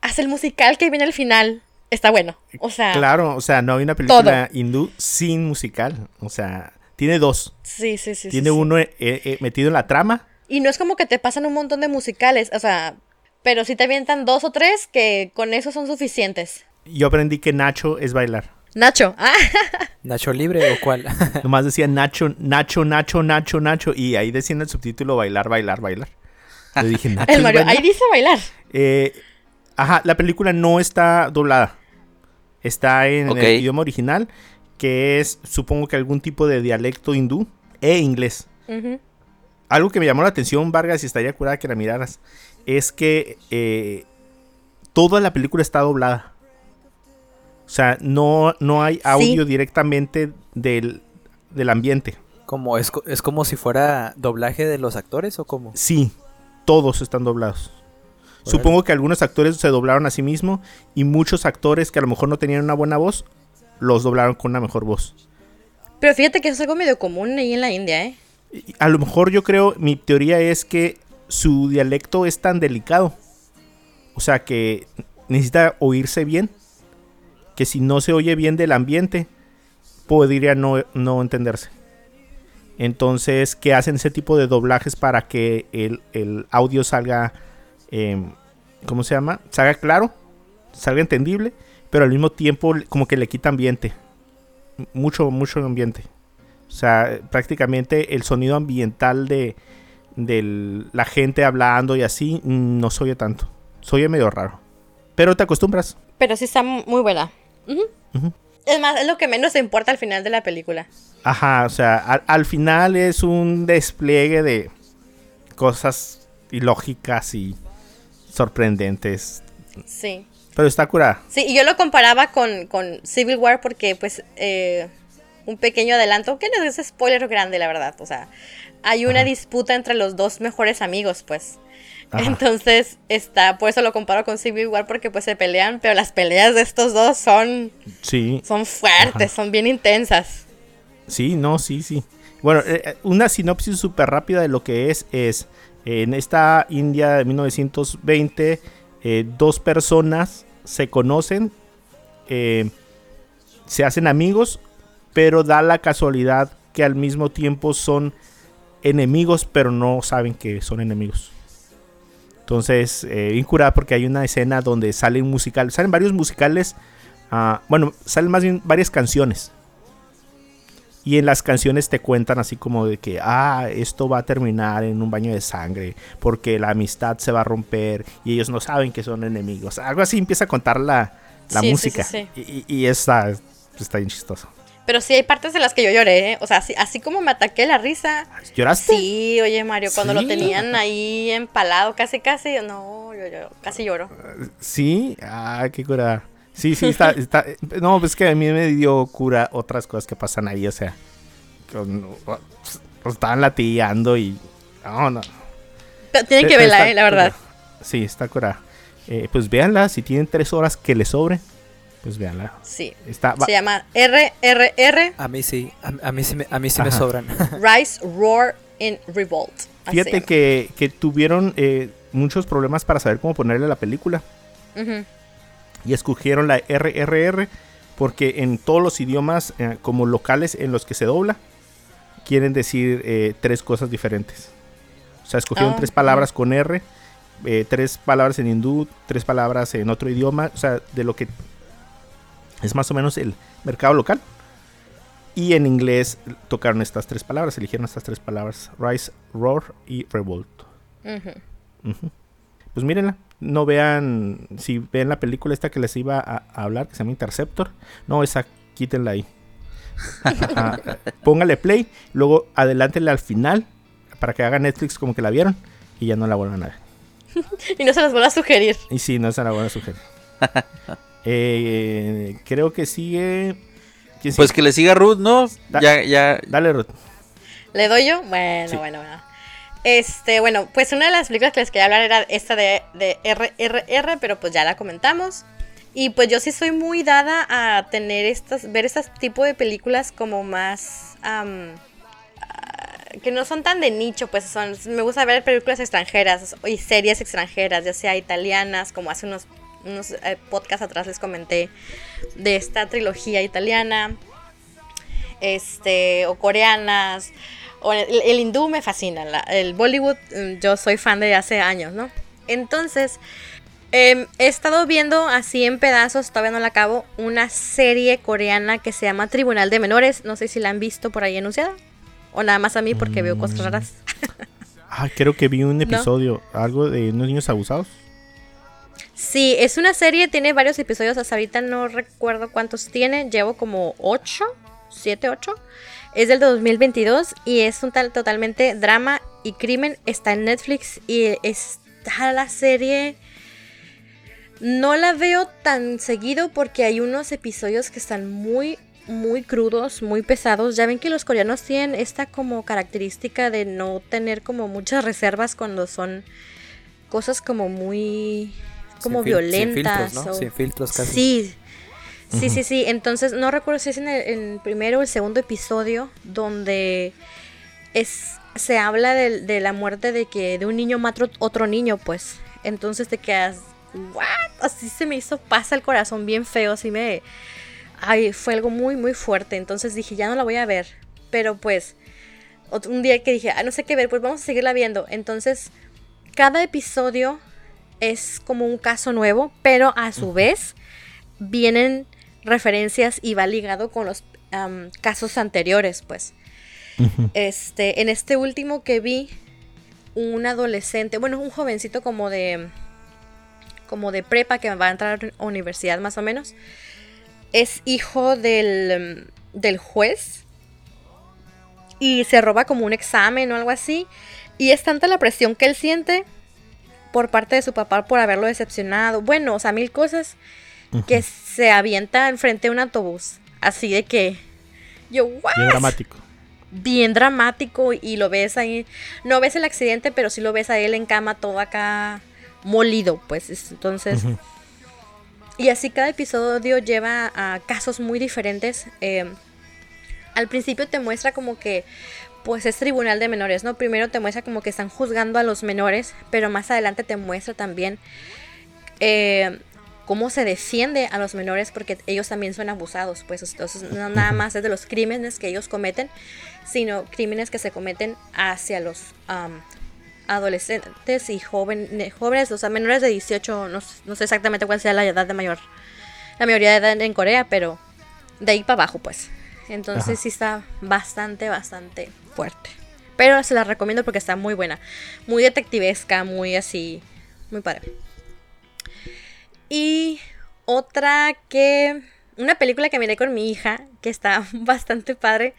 Hace el musical que viene al final, está bueno. O sea, Claro, o sea, no hay una película hindú sin musical. O sea, tiene dos. sí, sí, sí. tiene sí. uno eh, eh, metido en la trama. Y no es como que te pasan un montón de musicales, o sea, pero sí te avientan dos o tres que con eso son suficientes. Yo aprendí que Nacho es bailar. Nacho, ah, ¿Nacho libre o cuál? Nomás decía Nacho, Nacho, Nacho, Nacho, Nacho. Y ahí decía en el subtítulo bailar, bailar, bailar. Yo dije, Nacho. el Mario, bailar?". ahí dice bailar. Eh, ajá, la película no está doblada. Está en el idioma original, que es, supongo que algún tipo de dialecto hindú e inglés. Algo que me llamó la atención, Vargas, y estaría curada que la miraras, es que eh, toda la película está doblada. O sea, no, no hay audio directamente del, del ambiente. Como es, es como si fuera doblaje de los actores o cómo? Sí, todos están doblados. Supongo que algunos actores se doblaron a sí mismos y muchos actores que a lo mejor no tenían una buena voz, los doblaron con una mejor voz. Pero fíjate que eso es algo medio común ahí en la India, ¿eh? Y A lo mejor yo creo, mi teoría es que su dialecto es tan delicado. O sea que necesita oírse bien. Que si no se oye bien del ambiente, podría no, no entenderse. Entonces, que hacen ese tipo de doblajes para que el, el audio salga, em, ¿cómo se llama? Salga claro, salga entendible, pero al mismo tiempo como que le quita ambiente. Mucho, mucho ambiente. O sea, prácticamente el sonido ambiental de, de la gente hablando y así mm, no se oye tanto. Se oye medio raro. Pero te acostumbras. Pero sí está mu- muy buena. Es más, es lo que menos importa al final de la película. Ajá, o sea, al, al final es un despliegue de cosas ilógicas y sorprendentes. Sí. Pero está curada. Sí, y yo lo comparaba con, con Civil War porque, pues, eh, un pequeño adelanto, que no es spoiler grande, la verdad. O sea, hay una disputa entre los dos mejores amigos, pues. Ajá. Entonces, está, por eso lo comparo con Civil War porque, pues, se pelean, pero las peleas de estos dos son, Sí, son fuertes, son bien intensas. sí, no, sí, sí. Bueno, eh, eh, una sinopsis súper rápida de lo que es es en esta India de 1920 eh, dos personas se conocen, eh, se hacen amigos, pero da la casualidad que al mismo tiempo son enemigos, pero no saben que son enemigos. Entonces, eh, bien curada porque hay una escena donde sale un musical, salen varios musicales, ah, bueno, salen más bien varias canciones. Y en las canciones te cuentan así como de que, ah, esto va a terminar en un baño de sangre, porque la amistad se va a romper y ellos no saben que son enemigos. Algo así empieza a contar la, la Sí, sí, música. sí, Y, y está, está bien chistoso. Pero sí hay partes en las que yo lloré, ¿eh? O sea, así, así como me ataqué la risa. ¿Lloraste? Sí, oye Mario, cuando Sí. lo tenían ahí empalado casi casi, no, yo, yo casi lloro. Sí, ah, qué cura. Sí, sí, está, está- No, pues que a mí me dio cura otras cosas que pasan ahí, o sea. con- Lo estaban latillando y. No, no. Tienen que verla, eh, la verdad. cura. Sí, está cura. Eh, pues véanla, si tienen tres horas que les sobre, pues véanla. Sí. Está, Se llama RRR A mí sí, a, a mí sí me, a mí sí me sobran. Rise, Roar and Revolt. Fíjate que, que tuvieron eh, muchos problemas para saber cómo ponerle la película. Y escogieron la RRR porque en todos los idiomas eh, como locales en los que se dobla quieren decir eh, tres cosas diferentes. O sea, escogieron Ah, tres palabras con R, eh, tres palabras en hindú, tres palabras en otro idioma, o sea, de lo que es más o menos el mercado local. Y en inglés tocaron estas tres palabras, eligieron estas tres palabras, Rise, Roar y Revolt. Pues mírenla. No vean. Si ven la película esta que les iba a, a hablar, que se llama Interceptor. No, esa quítenla ahí. Póngale play. Luego adelántele al final. Para que haga Netflix como que la vieron. Y ya no la vuelvan a ver. Y no se las vuelvo a sugerir. Y sí, no se la voy a sugerir. Eh, creo que sigue. ¿Quién Pues que le siga Ruth, ¿no? Da- Ya, ya. Dale, Ruth. ¿Le doy yo? Bueno, Sí. bueno, bueno. Este, bueno, pues una de las películas que les quería hablar era esta de, de RRR, pero pues ya la comentamos. Y pues yo sí soy muy dada a tener estas, ver este tipo de películas como más, ah, que no son tan de nicho, pues son, me gusta ver películas extranjeras y series extranjeras, ya sea italianas, como hace unos, unos eh, podcasts atrás les comenté, de esta trilogía italiana, este, o coreanas, o el, el hindú me fascina, la- el Bollywood mm, yo soy fan de hace años, ¿no? Entonces, em, he estado viendo así en pedazos, todavía no la acabo, una serie coreana que se llama Tribunal de Menores, no sé si la han visto por ahí anunciada, o nada más a mí porque veo cosas raras. Ah, creo que vi un episodio. Algo de unos niños abusados. Sí, es una serie, tiene varios episodios, hasta ahorita no recuerdo cuántos tiene, llevo como 8, 7, 8. Es del 2022 y es un tal totalmente drama y crimen, está en Netflix y está la serie... No la veo tan seguido porque hay unos episodios que están muy muy crudos, muy pesados. Ya ven que los coreanos tienen esta como característica de no tener como muchas reservas cuando son cosas como muy como Sin violentas. Sin filtros, ¿no? o- Sin filtros casi. Sí, sí, sí, sí. Entonces, no recuerdo si es en el, en el primero o el segundo episodio donde es se habla de, la muerte de que de un niño mata ot- otro niño, pues. Entonces te quedas, ¿what? Así se me hizo pasa el corazón bien feo, así me... Ay, fue algo muy, muy fuerte. Entonces dije, ya no la voy a ver. Pero pues, ot- un día que dije, ah, no sé qué ver, pues vamos a seguirla viendo. Entonces, cada episodio es como un caso nuevo, pero a su vez vienen referencias y va ligado con los casos anteriores, pues. Este, en este último que vi, un adolescente, bueno, un jovencito como de como de prepa que va a entrar a universidad más o menos, es hijo del, del juez y se roba como un examen o algo así. Y es tanta la presión que él siente por parte de su papá por haberlo decepcionado. Bueno, o sea, mil cosas que se avienta enfrente de un autobús. Así de que yo, ¿what? Bien dramático. bien dramático y lo ves ahí. No ves el accidente, pero sí lo ves a él en cama todo acá molido, pues. es- Entonces. Y así cada episodio lleva a casos muy diferentes. eh, al principio te muestra como que pues es tribunal de menores, ¿no? Primero te muestra como que están juzgando a los menores, pero más adelante te muestra también eh, cómo se defiende a los menores porque ellos también son abusados, pues entonces no nada más es de los crímenes que ellos cometen, sino crímenes que se cometen hacia los adolescentes y joven- jóvenes, o sea, menores de 18, no, no sé exactamente cuál sea la edad de mayor, la mayoría de edad en Corea, pero de ahí para abajo, pues. Entonces Ajá. sí está bastante, bastante fuerte. Pero se la recomiendo porque está muy buena. Muy detectivesca, muy así. Muy padre. Y otra que. Una película que miré con mi hija, que está bastante padre.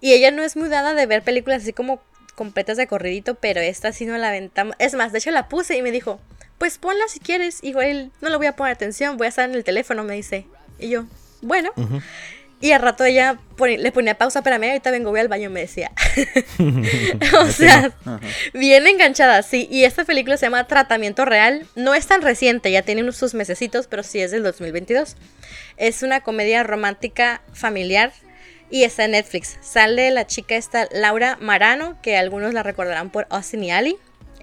Y ella no es muy dada de ver películas así como completas de corridito, pero esta sí no la aventamos. Es más, de hecho la puse y me dijo, pues ponla si quieres. Igual no le voy a poner atención, voy a estar en el teléfono, me dice. Y yo, bueno. Y al rato ella pone- le ponía pausa, espérame, ahorita vengo, voy al baño, me decía. o sea, bien enganchada, sí. Y esta película se llama Tratamiento Real. No es tan reciente, ya tiene unos sus mesecitos, pero sí es del 2022. Es una comedia romántica familiar y está en Netflix. Sale la chica esta, Laura Marano, que algunos la recordarán por Austin y Ali.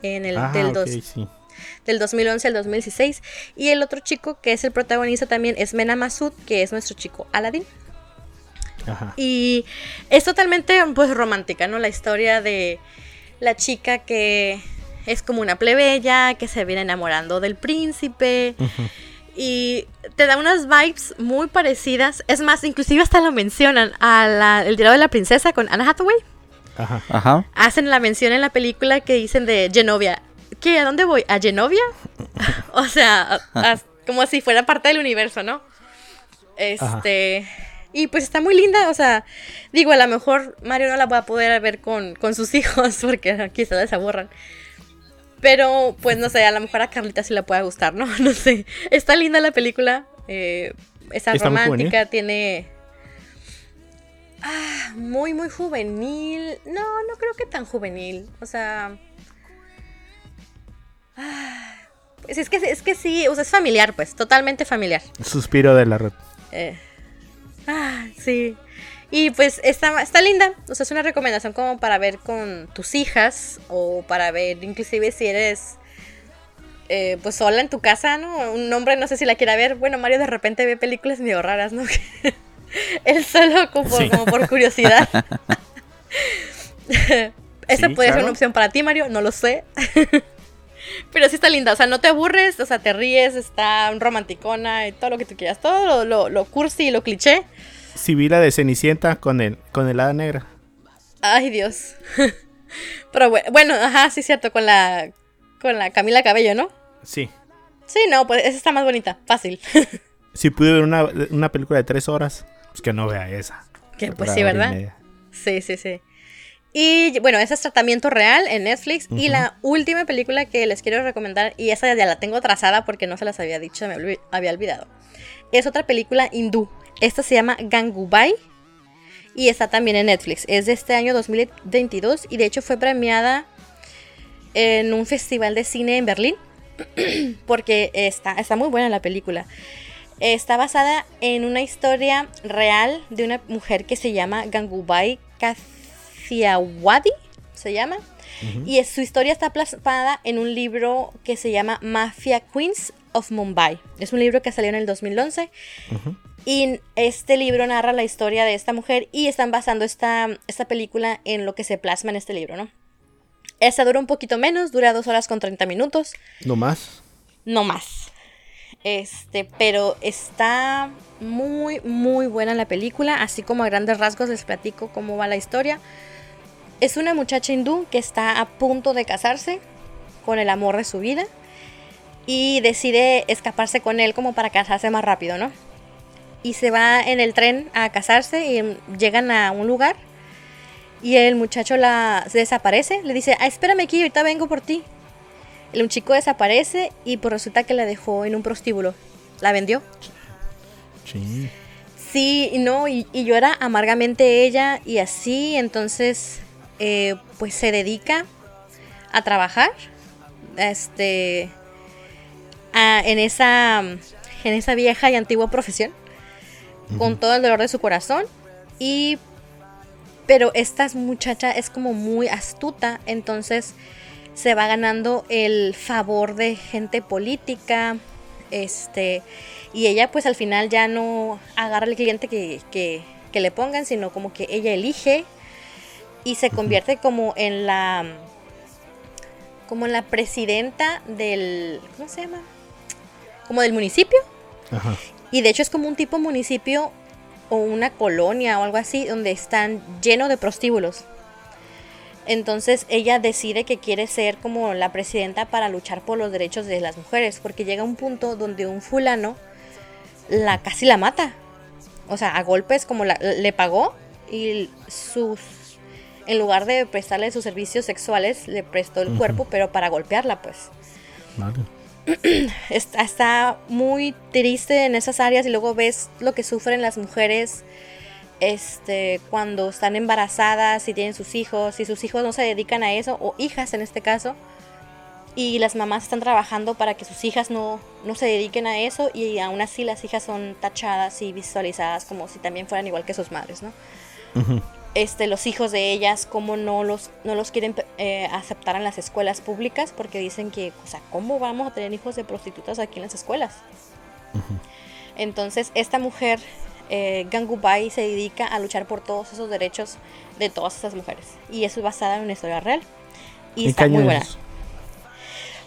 En el Ah, del, ok, dos- sí. del 2011 al 2016. Y el otro chico que es el protagonista también es Mena Masud, que es nuestro chico Aladdin. Ajá. Y es totalmente pues romántica, ¿no? La historia de la chica que es como una plebeya, que se viene enamorando del príncipe. Y te da unas vibes muy parecidas. Es más, inclusive hasta la mencionan a la, El diario de la princesa con Anna Hathaway. Ajá. Ajá. Hacen la mención en la película que dicen de Genovia. ¿Qué? ¿A dónde voy? ¿A Genovia? o sea, a- a- como si fuera parte del universo, ¿no? Este. Y pues está muy linda, o sea, digo, a lo mejor Mario no la va a poder ver con, con sus hijos porque aquí se aburran. Pero, pues no sé, a lo mejor a Carlita sí le pueda gustar, ¿no? No sé. Está linda la película. Eh, está, Está romántica, tiene. Ah, muy, muy juvenil. No, no creo que tan juvenil. O sea. ah, pues es que, es que sí, o sea, es familiar, pues, totalmente familiar. Suspiro de la red. Eh, ah, sí. Y pues está, está linda. O sea, es una recomendación como para ver con tus hijas o para ver inclusive si eres eh, pues sola en tu casa, ¿no? Un hombre no sé si la quiera ver. Bueno, Mario de repente ve películas medio raras, ¿no? Él solo como, por- Sí. como por curiosidad. Esa Sí, puede ser una opción para ti, Mario, no lo sé. Pero sí está linda, o sea, no te aburres, o sea, te ríes, está romanticona y todo lo que tú quieras, todo lo, lo, lo cursi y lo cliché. Si vi la de Cenicienta con el, con el hada negra. Ay, Dios. Pero bueno, bueno, ajá, sí cierto, con la con la Camila Cabello, ¿no? Sí. Sí, no, pues esa está más bonita, fácil. Si pude ver una, una película de tres horas, pues que no vea esa. que pues sí, ¿verdad? Sí, sí, sí. Y bueno, ese es Tratamiento Real en Netflix. Y la última película que les quiero recomendar, y esa ya la tengo trazada porque no se las había dicho, me había olvidado. Es otra película hindú. Esta se llama Gangubai y está también en Netflix. Es de este año 2022 y de hecho fue premiada en un festival de cine en Berlín porque está, está muy buena la película. Está basada en una historia real de una mujer que se llama Gangubai Se llama. Y su historia está plasmada en un libro que se llama Mafia Queens of Mumbai. Es un libro que salió en el 2011. Y este libro narra la historia de esta mujer y están basando esta, esta película en lo que se plasma en este libro, ¿no? Esta dura un poquito menos, dura dos horas con 30 minutos No más. no más. Este, pero está muy, muy buena la película. Así como a grandes rasgos les platico cómo va la historia. Es una muchacha hindú que está a punto de casarse con el amor de su vida. Y decide escaparse con él como para casarse más rápido, ¿no? Y se va en el tren a casarse y llegan a un lugar. Y el muchacho la se desaparece. Le dice, ah, espérame aquí, ahorita vengo por ti. El chico desaparece y pues resulta que la dejó en un prostíbulo. La vendió. Sí. Sí, no, y, y llora amargamente ella y así, entonces, eh, pues se dedica a trabajar, este, a- en esa, en esa vieja y antigua profesión, con todo el dolor de su corazón. Y, pero esta muchacha es como muy astuta, entonces se va ganando el favor de gente política, este, y ella pues al final ya no agarra al cliente que, que- que le pongan, sino como que ella elige y se convierte como en la, como en la presidenta del, ¿cómo se llama? Como del municipio. Ajá. Y de hecho es como un tipo municipio o una colonia o algo así donde están llenos de prostíbulos. Entonces ella decide que quiere ser como la presidenta para luchar por los derechos de las mujeres, porque llega un punto donde un fulano la casi la mata. O sea, a golpes como la- le pagó y sus en lugar de prestarle sus servicios sexuales le prestó el cuerpo, pero para golpearla, pues Vale. está, está muy triste en esas áreas y luego ves lo que sufren las mujeres este, cuando están embarazadas y tienen sus hijos y sus hijos no se dedican a eso, o hijas en este caso, y las mamás están trabajando para que sus hijas no, no se dediquen a eso y aún así las hijas son tachadas y visualizadas como si también fueran igual que sus madres, ¿no? Ujú. Este, los hijos de ellas, cómo no los, no los quieren eh, aceptar en las escuelas públicas, porque dicen que, o sea, ¿cómo vamos a tener hijos de prostitutas aquí en las escuelas? Entonces, esta mujer, eh, Gangubai, se dedica a luchar por todos esos derechos de todas esas mujeres. Y eso es basada en una historia real. Y ¿En está muy buena. es?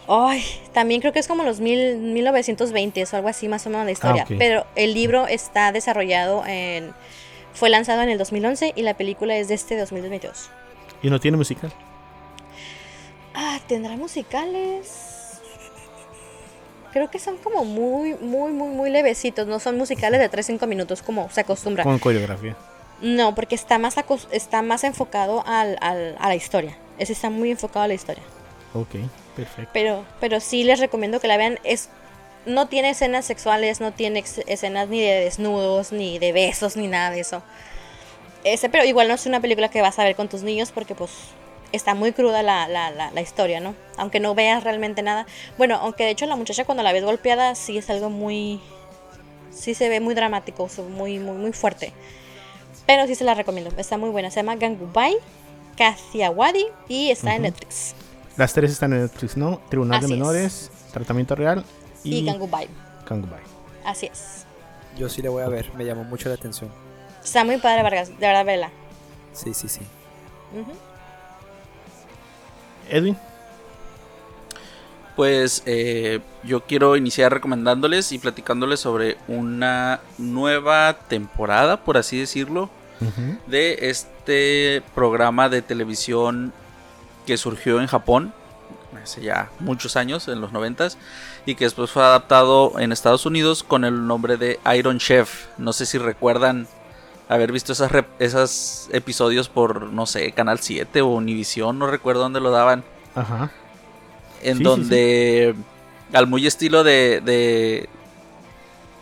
Ay, también creo que es como los mil, 1920 o algo así más o menos la historia. ok. Pero el libro está desarrollado en... Fue lanzado en el 2011 y la película es de este 2022. ¿Y no tiene musical? Ah, ¿tendrá musicales? Creo que son como muy, muy, muy, muy levecitos. No son musicales de 3-5 minutos como se acostumbra. Con coreografía. No, porque está más, está más enfocado al- al- a la historia. Ese está muy enfocado a la historia. Ok, perfecto. Pero, pero sí les recomiendo que la vean. Es, no tiene escenas sexuales, no tiene escenas ni de desnudos, ni de besos, ni nada de eso. Ese, pero igual no es una película que vas a ver con tus niños porque pues está muy cruda la, la, la, la historia, ¿no? Aunque no veas realmente nada. Bueno, aunque de hecho la muchacha cuando la ves golpeada sí es algo muy... Sí se ve muy dramático, muy, muy, muy fuerte. Pero sí se la recomiendo, está muy buena. Se llama Gangubai Kathiawadi y está en Netflix. Las tres están en Netflix, ¿no? Tribunal Así de es. Menores, Tratamiento Real y, Y Gangubai, Gangubai. así es. Yo sí le voy a ver, me llamó mucho la atención. Está muy padre, Vargas, de verdad, vela. Sí, sí, sí. Edwin, Pues eh, yo quiero iniciar recomendándoles y platicándoles sobre una nueva temporada, por así decirlo, de este programa de televisión que surgió en Japón hace ya muchos años, en los noventas, y que después fue adaptado en Estados Unidos con el nombre de Iron Chef. No sé si recuerdan haber visto esas esos episodios por, no sé, Canal 7 o Univision, no recuerdo dónde lo daban Ajá. en Sí, sí, donde al muy estilo de, de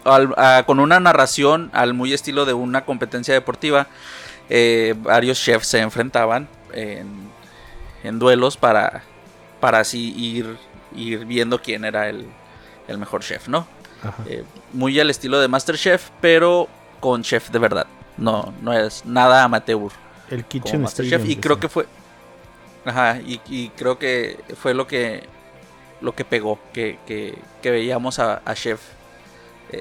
al- a- con una narración al muy estilo de una competencia deportiva. eh, varios chefs se enfrentaban en, en duelos para, para así ir, ir viendo quién era el, el mejor chef, ¿no? Ajá. Eh, muy al estilo de Masterchef, pero con chef de verdad. No, no es nada amateur El Kitchen Masterchef. Y creo que fue. Ajá, y, y creo que fue lo que lo que pegó. Que, que- que veíamos a, a Chef eh,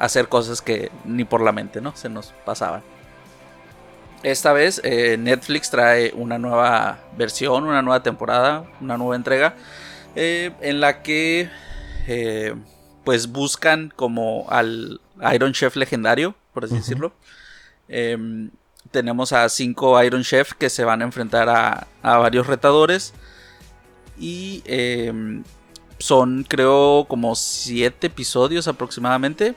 hacer cosas que ni por la mente, ¿no? Se nos pasaban. Esta vez eh, Netflix trae una nueva versión, una nueva temporada, una nueva entrega. eh, en la que eh, pues buscan como al Iron Chef legendario, por así decirlo. Em, tenemos a cinco Iron Chef que se van a enfrentar a, a varios retadores. Y em, son creo como siete episodios aproximadamente.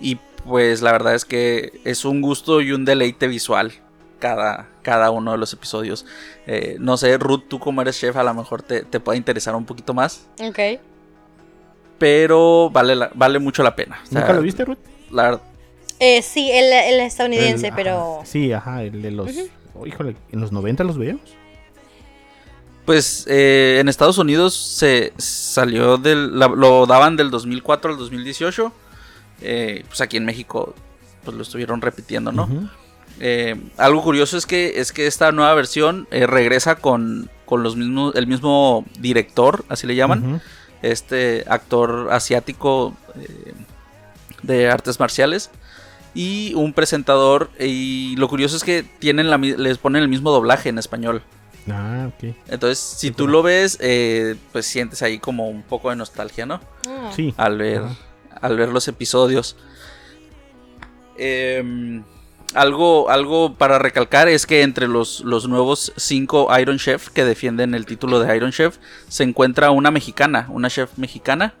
Y pues la verdad es que es un gusto y un deleite visual cada, cada uno de los episodios. Eh, no sé, Ruth, tú como eres chef a lo mejor te, te puede interesar un poquito más. Ok. Pero vale, la- vale mucho la pena. O sea, ¿Nunca lo viste, Ruth? La verdad. Eh, sí, el, el estadounidense, El- pero. ajá, sí, ajá, el de los... oh, híjole, ¿en los 90 los veíamos? Pues eh, en Estados Unidos se salió del. la- lo daban del 2004 al 2018. Eh, pues aquí en México pues lo estuvieron repitiendo, ¿no? Eh, algo curioso es que es que esta nueva versión eh, regresa con, con los mismos el mismo director, así le llaman, este actor asiático eh, de artes marciales y un presentador y lo curioso es que tienen la, les ponen el mismo doblaje en español. Ah, ok. Entonces, si tú lo ves, eh, pues sientes ahí como un poco de nostalgia, ¿no? Sí. Al ver, al ver los episodios. Em, algo, algo para recalcar es que entre los, los nuevos cinco Iron Chef que defienden el título de Iron Chef se encuentra una mexicana, una chef mexicana.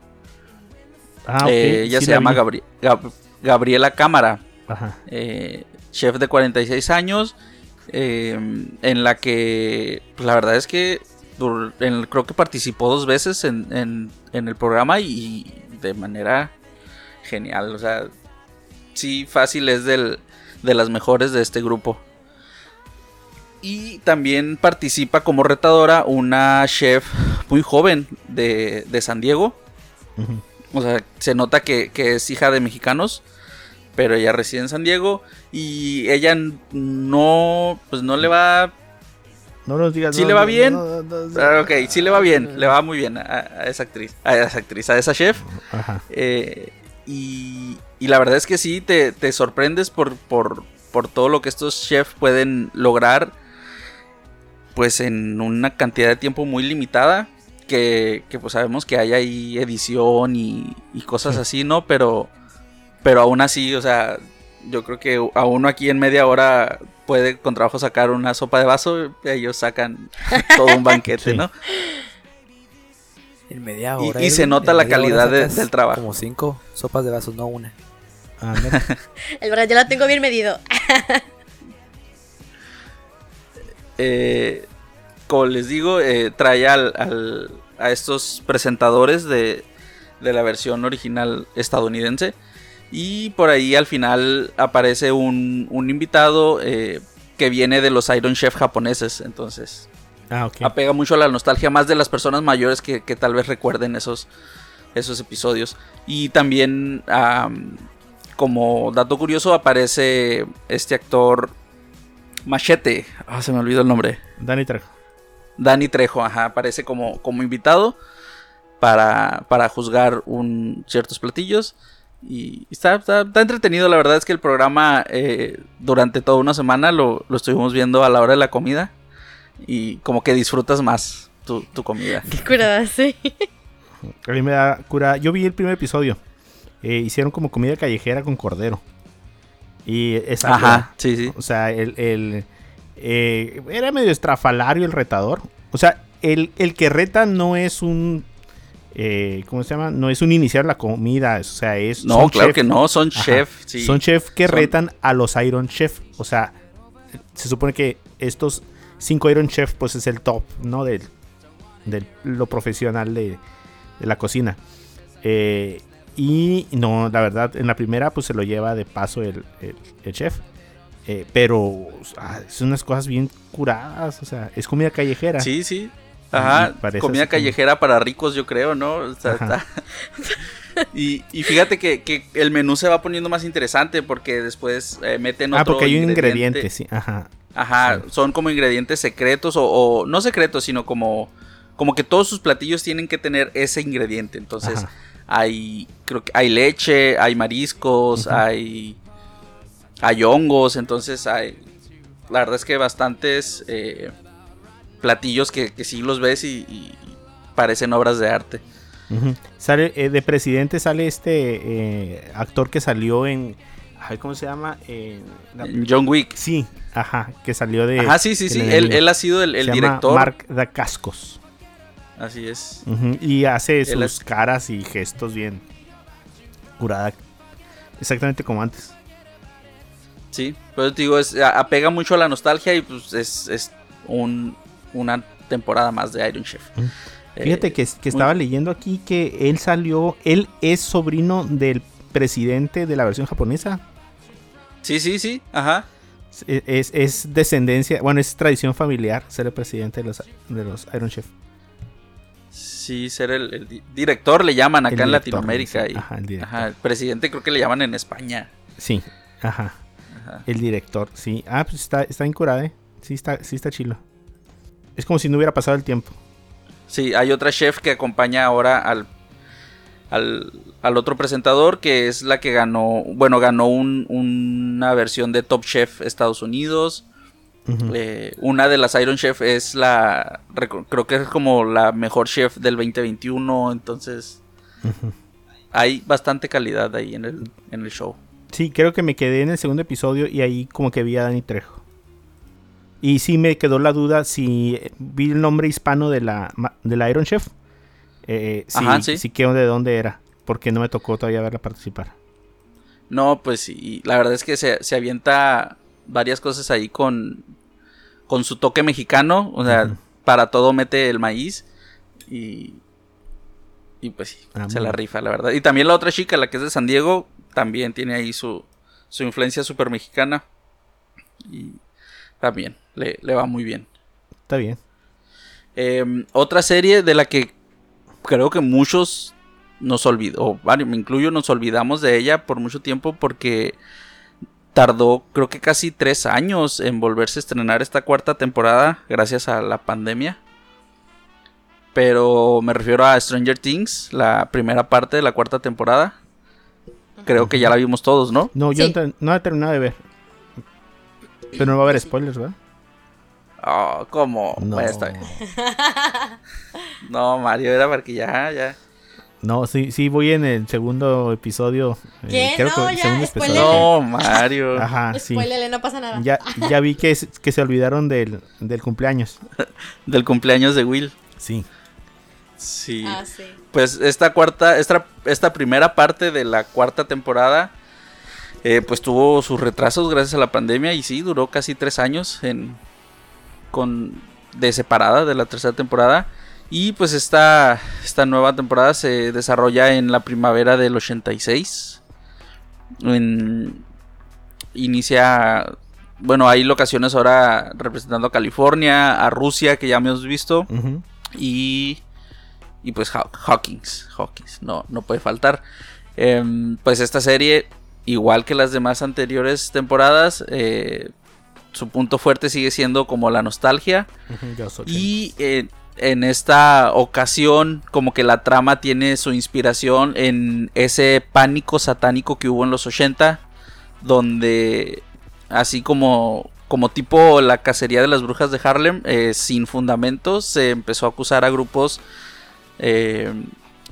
Ah. Eh, ella sí se la llama vi. Gabri- Gab- Gabriela Cámara. Ajá. eh, chef de 46 años, eh, en la que pues, la verdad es que en- creo que participó dos veces en, en- en el programa y de manera genial, o sea, sí, fácil es del, de las mejores de este grupo. Y también participa como retadora una chef muy joven de, de San Diego. O sea, se nota que, que es hija de mexicanos, pero ella reside en San Diego y ella no, pues no le va, No nos digas. ¿Sí no, le va bien? no, no, ah, ok, sí le va bien, le va muy bien a, a esa actriz, a esa actriz, a esa chef. Ajá. eh, y, y la verdad es que sí, te, te sorprendes por, por, por todo lo que estos chefs pueden lograr, pues en una cantidad de tiempo muy limitada. Que, que, pues sabemos que hay ahí edición y, y cosas Sí. así, ¿no? Pero, pero aún así, o sea, yo creo que a uno aquí en media hora puede con trabajo sacar una sopa de vaso, ellos sacan todo un banquete, Sí. ¿no? En media Y- hora. y se nota la calidad de- del trabajo. Como cinco sopas de vasos, no una. El verdad, ya lo tengo bien medido. eh, como les digo, eh, trae al, al- a estos presentadores de, de la versión original estadounidense. Y por ahí al final aparece un, un invitado eh, que viene de los Iron Chef japoneses. Entonces Ah, ok. apega mucho a la nostalgia más de las personas mayores que, que tal vez recuerden esos, esos episodios. Y también, am, como dato curioso, aparece este actor Machete. Ah, se me olvidó el nombre. Dani Trejo. Dani Trejo, ajá, aparece como, como invitado para, para juzgar un, ciertos platillos. Y está, está, está entretenido, la verdad es que el programa eh, durante toda una semana lo, lo estuvimos viendo a la hora de la comida. Y como que disfrutas más tu, tu comida. Qué curada, sí. A mí me da cura. Yo vi el primer episodio. Eh, hicieron como comida callejera con cordero. Y esa Ajá, sí, sí. O sea, el, el, eh, era medio estrafalario el retador. O sea, el, el que reta no es un. eh, ¿Cómo se llama? No es un iniciar la comida. O sea, es. No, claro chef. que no, son Ajá. chef. sí. Son chef que Son- retan a los Iron Chef. O sea, se supone que estos cinco Iron Chef, pues es el top, ¿no? Del, de lo profesional de, de la cocina. Eh, Y no, la verdad, en la primera pues se lo lleva de paso el, el- el chef. Eh, pero ah, son unas cosas bien curadas, o sea, es comida callejera. Sí, sí. Ajá, comida como- callejera para ricos, yo creo, ¿no? O sea, Ajá. está- y, y fíjate que, que el menú se va poniendo más interesante porque después eh, meten otro ah, porque hay un ingrediente. ingrediente, sí, ajá. Ajá, Sí. son como ingredientes secretos o, o no secretos, sino como como que todos sus platillos tienen que tener ese ingrediente. Entonces, Ajá. Hay creo que hay leche, hay mariscos, hay hay hongos, entonces hay la verdad es que bastantes eh, platillos que, que sí los ves y, y parecen obras de arte. Sale, eh, de presidente sale este eh, actor que salió en. ay, ¿Cómo se llama? La- John Wick. sí, ajá, que salió de. Ajá, sí, sí, sí. Él, él ha sido el, el director. Mark Dacascos. Así es. Y hace sus caras y gestos bien. Curada. Exactamente como antes. Sí, pero te digo, es, apega mucho a la nostalgia y pues es, es un, una temporada más de Iron Chef. Eh, Fíjate que, que estaba leyendo aquí que él salió. Él es sobrino del presidente de la versión japonesa. Sí, sí, sí, ajá. Es, es- es descendencia, bueno, es tradición familiar ser el presidente de los, de los Iron Chef. Sí, ser el, el di- director le llaman acá en Latinoamérica. sí, y- ajá, el director. ajá, el presidente creo que le llaman en España. Sí, ajá. Ajá. El director, sí. Ah, pues está, está incurada, ¿eh? Sí está, sí está chilo. Es como si no hubiera pasado el tiempo. Sí, hay otra chef que acompaña ahora al, al, al otro presentador, que es la que ganó, bueno, ganó un- una versión de Top Chef Estados Unidos. Eh, una de las Iron Chef es la, creo que es como la mejor chef del 2021, entonces hay bastante calidad ahí en el, en el show. Sí, creo que me quedé en el segundo episodio y ahí como que vi a Dani Trejo. Y sí me quedó la duda si vi el nombre hispano de la, de la Iron Chef. Eh, sí, Ajá, sí. sí que de dónde era. Porque no me tocó todavía verla participar. No, pues sí, la verdad es que se, se avienta varias cosas ahí con, con su toque mexicano, o sea, para todo mete el maíz y, y pues sí, Ah, se la rifa, la verdad. Y también la otra chica, la que es de San Diego, también tiene ahí su, su influencia súper mexicana y también le, le va muy bien. Está bien. Eh, otra serie de la que creo que muchos nos olvidó, o bueno, me incluyo, nos olvidamos de ella por mucho tiempo porque tardó creo que casi tres años en volverse a estrenar esta cuarta temporada gracias a la pandemia. Pero me refiero a Stranger Things, la primera parte de la cuarta temporada. Creo que ya la vimos todos, ¿no? No, yo Sí. no, he terminado de ver. Pero no va a haber spoilers, ¿verdad? Oh, ¿cómo? No. Bueno, está bien. No, Mario, era porque ya, ya. No, sí, sí, voy en el segundo episodio. eh, ¿Qué? creo No, que el ya, segundo episodio. No, Mario. Ajá, sí. Spoilele, no pasa nada. Ya, ya vi que, es- que se olvidaron del, del cumpleaños. Del cumpleaños de Will. Sí. Sí. Ah, sí. Pues esta cuarta, esta, esta primera parte de la cuarta temporada, eh, pues tuvo sus retrasos gracias a la pandemia y sí, duró casi tres años en, con, de separada de la tercera temporada. Y pues esta, esta nueva temporada se desarrolla en la primavera del 86. En- inicia, bueno, hay locaciones ahora representando a California, a Rusia, que ya hemos visto. Y, y pues Haw- Hawkins, Hawkins, no, no puede faltar. Em, pues esta serie, igual que las demás anteriores temporadas, eh, su punto fuerte sigue siendo como la nostalgia. Y eh, en esta ocasión, como que la trama tiene su inspiración en ese pánico satánico que hubo en los 80, donde así como, como tipo la cacería de las brujas de Harlem, eh, sin fundamentos, se empezó a acusar a grupos eh,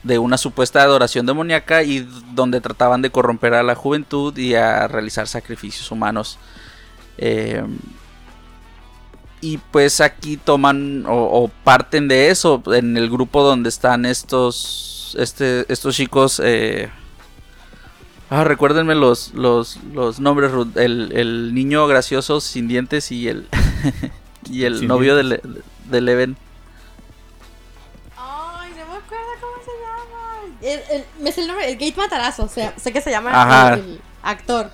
de una supuesta adoración demoníaca y donde trataban de corromper a la juventud y a realizar sacrificios humanos. Eh, y pues aquí toman o, o parten de eso en el grupo donde están estos este, estos chicos eh, ah recuérdenme los los, los nombres el, el niño gracioso sin dientes y el y el Sin novio de, de Leven Ay, no me acuerdo cómo se llama. el, el- me sé el nombre, el Gate Matarazo, o sea, sé que se llama Ajá. el actor.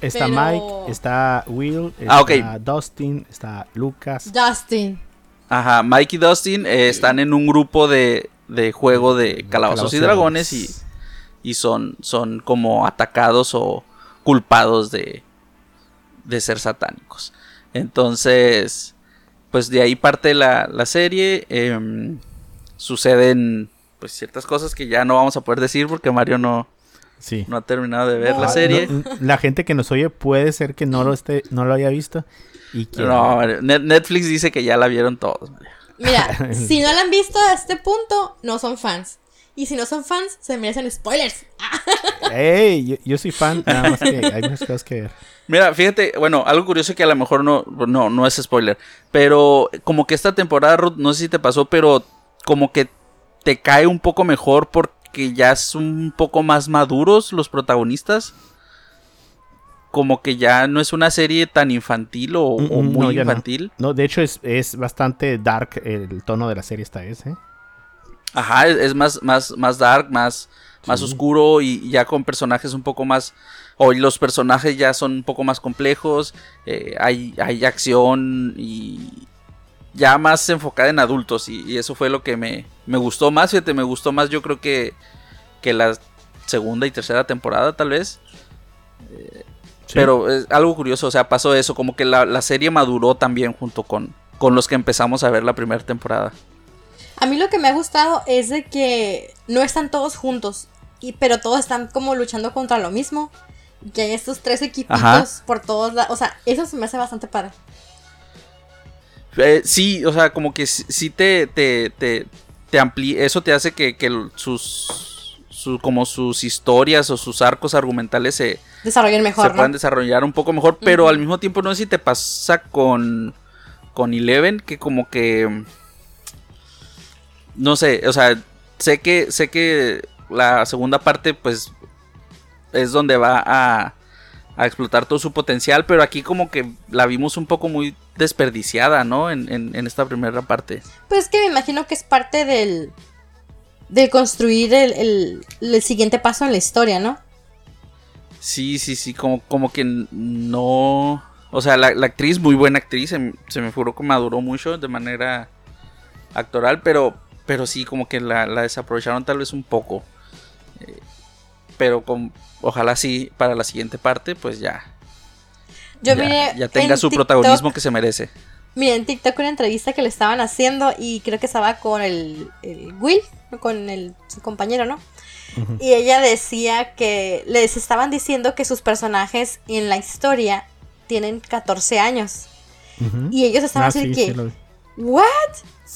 Está Pero- Mike, está Will, está Ah, ok. Dustin, está Lucas. Justin. Ajá, Mike y Dustin eh, están en un grupo de, de juego de calabozos y dragones y, y son, son como atacados o culpados de, de ser satánicos. Entonces, pues de ahí parte la, la serie. em, suceden pues ciertas cosas que ya no vamos a poder decir porque Mario no, Sí. no ha terminado de ver No, la serie. No, la gente que nos oye puede ser que no lo esté, no lo haya visto. Y que No, Netflix dice que ya la vieron todos. Mira, si no la han visto a este punto, no son fans. Y si no son fans, se merecen spoilers. Ey, yo, yo soy fan, nada más que hay muchas cosas que ver. Mira, fíjate, bueno, algo curioso que a lo mejor no, no, no es spoiler, pero como que esta temporada, Ruth, no sé si te pasó, pero como que te cae un poco mejor porque ya son un poco más maduros los protagonistas. Como que ya no es una serie tan infantil o, Mm, mm, muy no, ya no. infantil. No, de hecho es, es bastante dark el tono de la serie esta vez, ¿eh? Ajá, es, es más, más, más dark, más, más oscuro y ya con personajes un poco más. O los personajes ya son un poco más complejos. eh, hay, hay acción y ya más enfocada en adultos. Y, y eso fue lo que me, me gustó más. Fíjate, me gustó más, yo creo que, que la segunda y tercera temporada, tal vez. Sí. Pero es algo curioso, o sea, pasó eso, como que la, la serie maduró también junto con, con los que empezamos a ver la primera temporada. A mí lo que me ha gustado es de que no están todos juntos, y, pero todos están como luchando contra lo mismo. Que hay estos tres equipitos Ajá. por todos lados. O sea, eso se me hace bastante padre. Eh, sí, o sea, como que sí te, te, te, te ampli- eso te hace que, que sus, su- como sus historias o sus arcos argumentales se, Desarrollen se mejor, ¿no? puedan desarrollar un poco mejor, pero al mismo tiempo no sé si te pasa con, con Eleven, que como que, no sé, o sea, sé que, sé que la segunda parte pues es donde va a, a explotar todo su potencial, pero aquí como que la vimos un poco muy desperdiciada, ¿no? En, en, en esta primera parte. Pues es que me imagino que es parte del. de construir el, el, el siguiente paso en la historia, ¿no? Sí, sí, sí, como, como que no... O sea, la, la actriz, muy buena actriz, se, se me figuró que maduró mucho de manera actoral, pero, pero sí, como que la, la desaprovecharon tal vez un poco. Eh, pero con, ojalá sí, para la siguiente parte, pues ya, Yo ya, miré. ya tenga en su TikTok- protagonismo que se merece. Miré en TikTok una entrevista que le estaban haciendo y creo que estaba con el, el Will, con el, su compañero, ¿no? Y ella decía que les estaban diciendo que sus personajes en la historia tienen 14 años. Y ellos estaban Ah, así sí, que, sí lo. ¿What?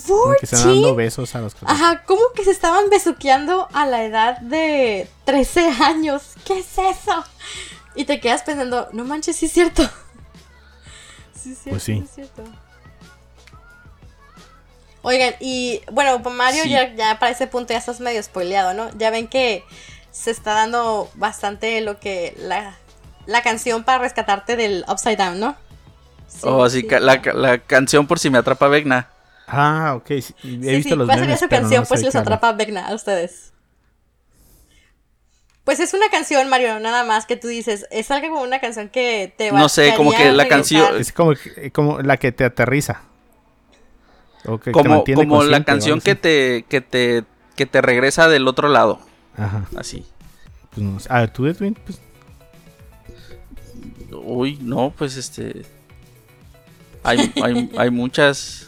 Como que se están dando ¿14? besos a los Ajá, ¿cómo que se estaban besuqueando a la edad de 13 años? ¿Qué es eso? Y te quedas pensando, no manches, sí es cierto. Sí es cierto, Pues sí. es cierto. Oigan, y bueno, Mario Sí. ya, ya para ese punto ya estás medio spoileado, ¿no? Ya ven que se está dando bastante lo que la, la canción para rescatarte del Upside Down, ¿no? Sí, oh, sí, ca- la, la canción por si me atrapa Vegna. Ah, ok. sí, He Sí, visto sí, los ¿cuál sería memes, su pero canción? no pues sé si los atrapa Vecna a ustedes. Pues es una canción, Mario, nada más que tú dices. Es algo como una canción que te va No sé, como que la canción- Es como, eh, como la que te aterriza. O que te Como, como la canción que te, que te, que te regresa del otro lado, Ajá. así. Pues no sé. A ver, tú, Edwin, pues, Uy, no, pues este. Hay, hay, hay muchas.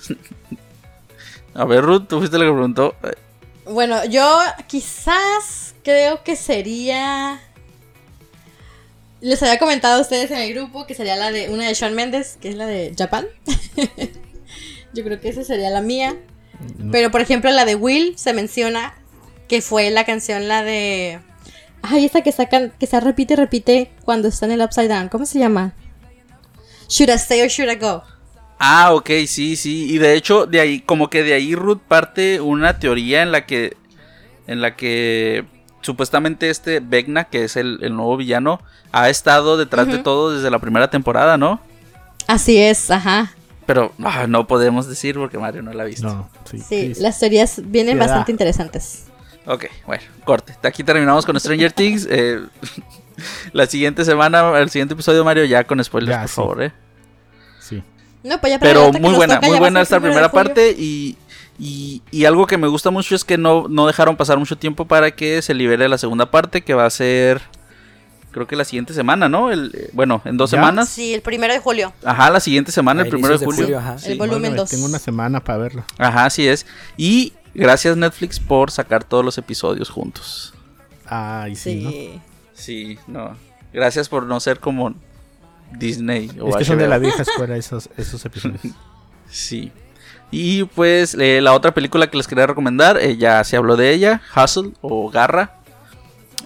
A ver, Ruth, tú fuiste la que preguntó. Bueno, yo quizás creo que sería. Les había comentado a ustedes en el grupo que sería la de una de Shawn Mendes, que es la de Japan. yo creo que esa sería la mía. no- Pero por ejemplo, la de Will se menciona que fue la canción, la de. Ay, esa que sacan, que se repite y repite cuando está en el Upside Down. ¿Cómo se llama? Should I stay or should I go? Ah, ok, sí, sí. Y de hecho, de ahí, como que de ahí Ruth parte una teoría en la que. En la que. Supuestamente este Vecna, que es el, el nuevo villano, ha estado detrás de todo desde la primera temporada, ¿no? Así es, ajá. Pero ah, no podemos decir porque Mario no la ha visto. no, sí. Sí, sí, las teorías vienen bastante interesantes. Ok, bueno, corte. Aquí terminamos con Stranger Things. eh, la siguiente semana, el siguiente episodio, Mario, ya con spoilers, Ya, por sí. favor, ¿eh? Sí. No, pues ya para Pero muy buena, muy buena esta primera parte y, y, y algo que me gusta mucho es que no, no dejaron pasar mucho tiempo para que se libere la segunda parte que va a ser, creo que la siguiente semana, ¿no? El, eh, bueno, en dos ¿Ya? semanas. Sí, el primero de julio. Ajá, la siguiente semana, A el primero de julio. ajá. El volumen Bueno, dos. Tengo una semana para verlo. Ajá, así es. Y gracias Netflix por sacar todos los episodios juntos. Ay, sí, ¿no? Sí. Sí, no. Gracias por no ser como Disney o Es que son de la vieja escuela esos, esos episodios. Sí. Y pues eh, la otra película que les quería recomendar, eh, ya se habló de ella, Hustle o Garra.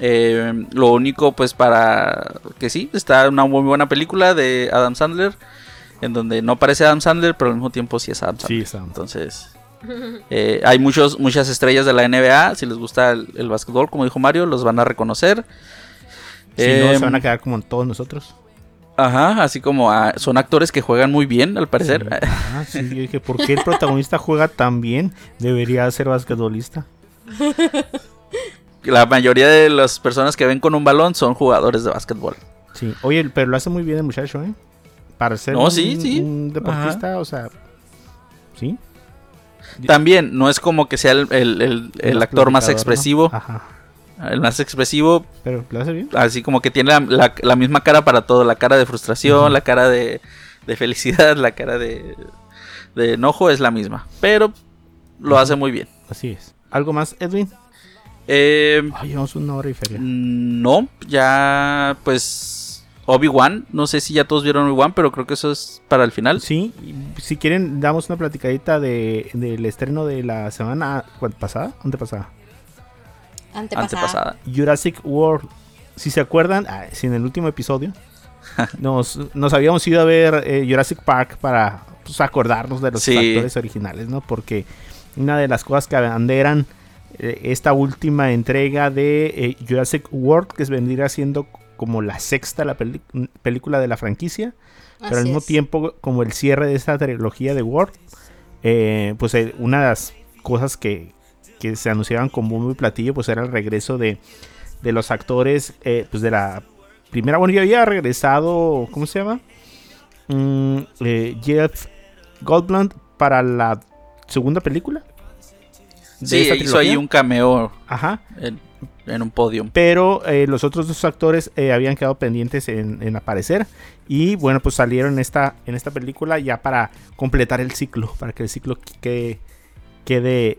Eh, lo único pues para que sí, está una muy buena película de Adam Sandler, en donde no parece Adam Sandler, pero al mismo tiempo sí es Adam Sí, Sandler. es Adam. Entonces, hay muchos, muchas estrellas de la NBA, si les gusta el, el básquetbol, como dijo Mario, los van a reconocer. Si no, Em, se van a quedar como todos nosotros. Ajá, así como ah, son actores que juegan muy bien, al parecer. Sí. Ah, sí, yo dije, ¿por qué el protagonista juega tan bien? Debería ser basquetbolista. La mayoría de las personas que ven con un balón son jugadores de básquetbol. Sí. Oye, pero lo hace muy bien el muchacho, ¿eh? Para ser No, un, sí, sí. un deportista, o sea... Sí. También no es como que sea el, el- el- actor más expresivo. Ajá. El más expresivo, Pero lo hace bien. así como que tiene la, la- la misma cara para todo. La cara de frustración, la cara de, de felicidad, la cara de, de enojo es la misma. Pero lo hace muy bien. Así es. ¿Algo más, Edwin? Eh, llevamos una hora y feria. no, ya pues Obi-Wan. No sé si ya todos vieron Obi-Wan, pero creo que eso es para el final. Sí, si quieren, damos una platicadita de, del estreno de la semana ¿cuál, pasada, antepasada. Antepasada. Antepasada. Jurassic World. Si se acuerdan, ah, si en el último episodio nos, nos habíamos ido a ver eh, Jurassic Park para pues, acordarnos de los Sí. actores originales, ¿no? Porque una de las cosas que abanderan eh, esta última entrega de eh, Jurassic World, que es vendría siendo como la sexta la película de la franquicia, pero al mismo es. tiempo como el cierre de esta trilogía de World, eh, pues eh, una de las cosas que, que se anunciaban como muy platillo, pues era el regreso de, de los actores, eh, pues de la primera, bueno, ya había regresado, ¿cómo se llama? Mm, eh, Jeff Goldblum para la segunda película. de Sí, esta hizo ahí un cameo Ajá. en, en un podium. Pero eh, los otros dos actores habían quedado pendientes en, en aparecer. Y bueno, pues salieron en esta, en esta película ya para completar el ciclo. Para que el ciclo quede, quede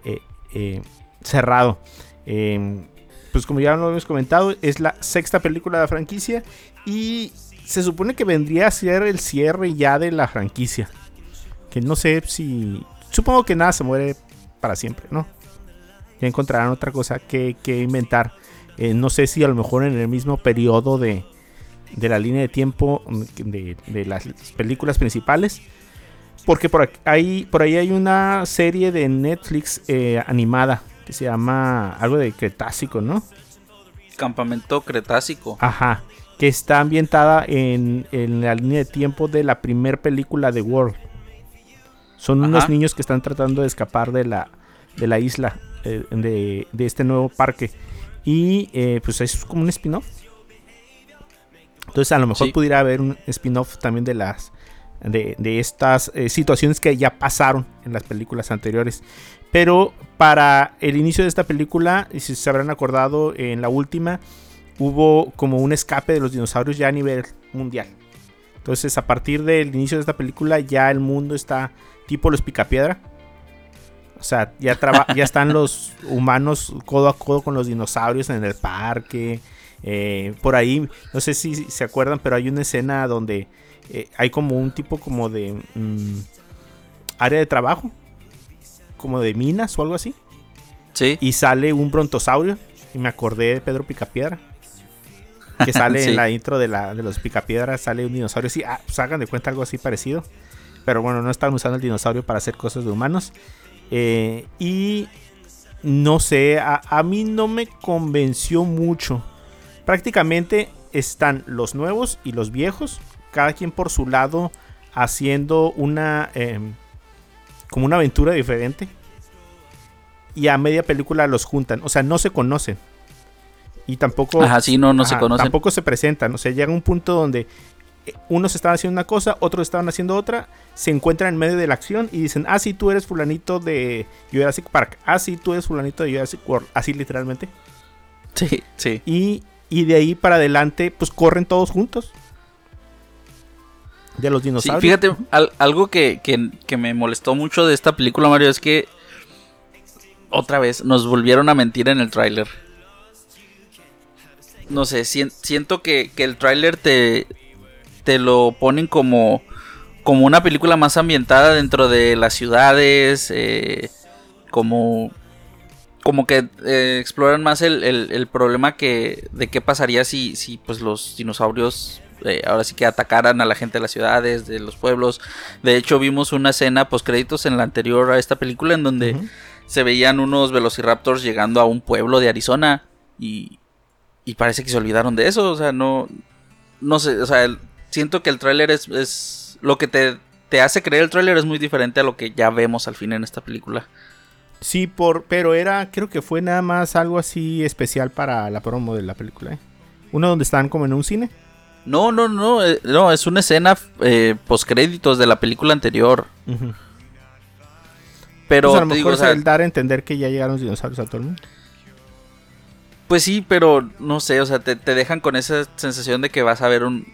eh, cerrado. Eh, pues como ya lo hemos comentado, es la sexta película de la franquicia. Y se supone que vendría a ser el cierre ya de la franquicia. Que no sé si... Supongo que nada se muere para siempre, ¿no? Ya encontrarán otra cosa que, inventar. Eh, no sé si a lo mejor en el mismo periodo de, de la línea de tiempo de, de las películas principales. Porque por aquí- ahí, por ahí hay una serie de Netflix eh, animada que se llama algo de Cretácico, ¿no? Campamento Cretácico. Ajá. Que está ambientada en, en la línea de tiempo de la primer película de World. Son unos niños que están tratando de escapar de la, de la isla, eh, de, de este nuevo parque. Y eh, pues es como un spin-off. Entonces a lo mejor Sí. pudiera haber un spin-off también de las de, de estas eh, situaciones que ya pasaron en las películas anteriores. Pero para el inicio de esta película, y si se habrán acordado en la última, hubo como un escape de los dinosaurios ya a nivel mundial. Entonces, a partir del inicio de esta película, ya el mundo está tipo los picapiedra. O sea, ya, ya están los humanos codo a codo con los dinosaurios en el parque. Eh, por ahí, no sé si se acuerdan, pero hay una escena donde eh, hay como un tipo como de mm, área de trabajo, como de minas o algo así Sí. y sale un brontosaurio. Y me acordé de Pedro Picapiedra. Que sale Sí. en la intro de, la, de los Picapiedras, sale un dinosaurio. Sí, ah, pues hagan de cuenta algo así parecido. Pero bueno, no están usando el dinosaurio para hacer cosas de humanos. Eh, y no sé, a, a mí no me convenció mucho. Prácticamente están los nuevos y los viejos, cada quien por su lado, haciendo una... em, como una aventura diferente. y a media película los juntan. O sea, no se conocen. Y tampoco. Ajá, sí, no, no se conocen. Tampoco se presentan. O sea, llega un punto donde eh, unos estaban haciendo una cosa, otros estaban haciendo otra. Se encuentran en medio de la acción y dicen: Ah, sí, tú eres Fulanito de Jurassic Park. Ah, sí, tú eres Fulanito de Jurassic World. Así literalmente. Sí, sí. Y, y de ahí para adelante, pues corren todos juntos. De los Sí, dinosaurios. fíjate, al- algo que, que- que me molestó mucho de esta película, Mario, es que otra vez nos volvieron a mentir en el tráiler. No sé, sien- siento que, que el tráiler te, te lo ponen como, como una película más ambientada dentro de las ciudades, eh, como, como que eh, exploran más el, el- el problema que, de qué pasaría si, si pues los dinosaurios eh, ahora sí que atacaran a la gente de las ciudades, de los pueblos. De hecho, vimos una escena post créditos en la anterior a esta película en donde se veían unos velociraptors llegando a un pueblo de Arizona y, y parece que se olvidaron de eso. O sea, no, no sé, o sea, el- siento que el tráiler es, es lo que te, te hace creer el tráiler es muy diferente a lo que ya vemos al fin en esta película. Sí, por, pero era, creo que fue nada más algo así especial para la promo de la película. ¿eh? Uno donde estaban como en un cine. No, no, no, eh, no, es una escena eh, post créditos de la película anterior. Pero Pues a lo mejor digo, o es sea, el dar a entender que ya llegaron los dinosaurios a todo el mundo. Pues sí, pero no sé, o sea, te, te dejan con esa sensación de que vas a ver un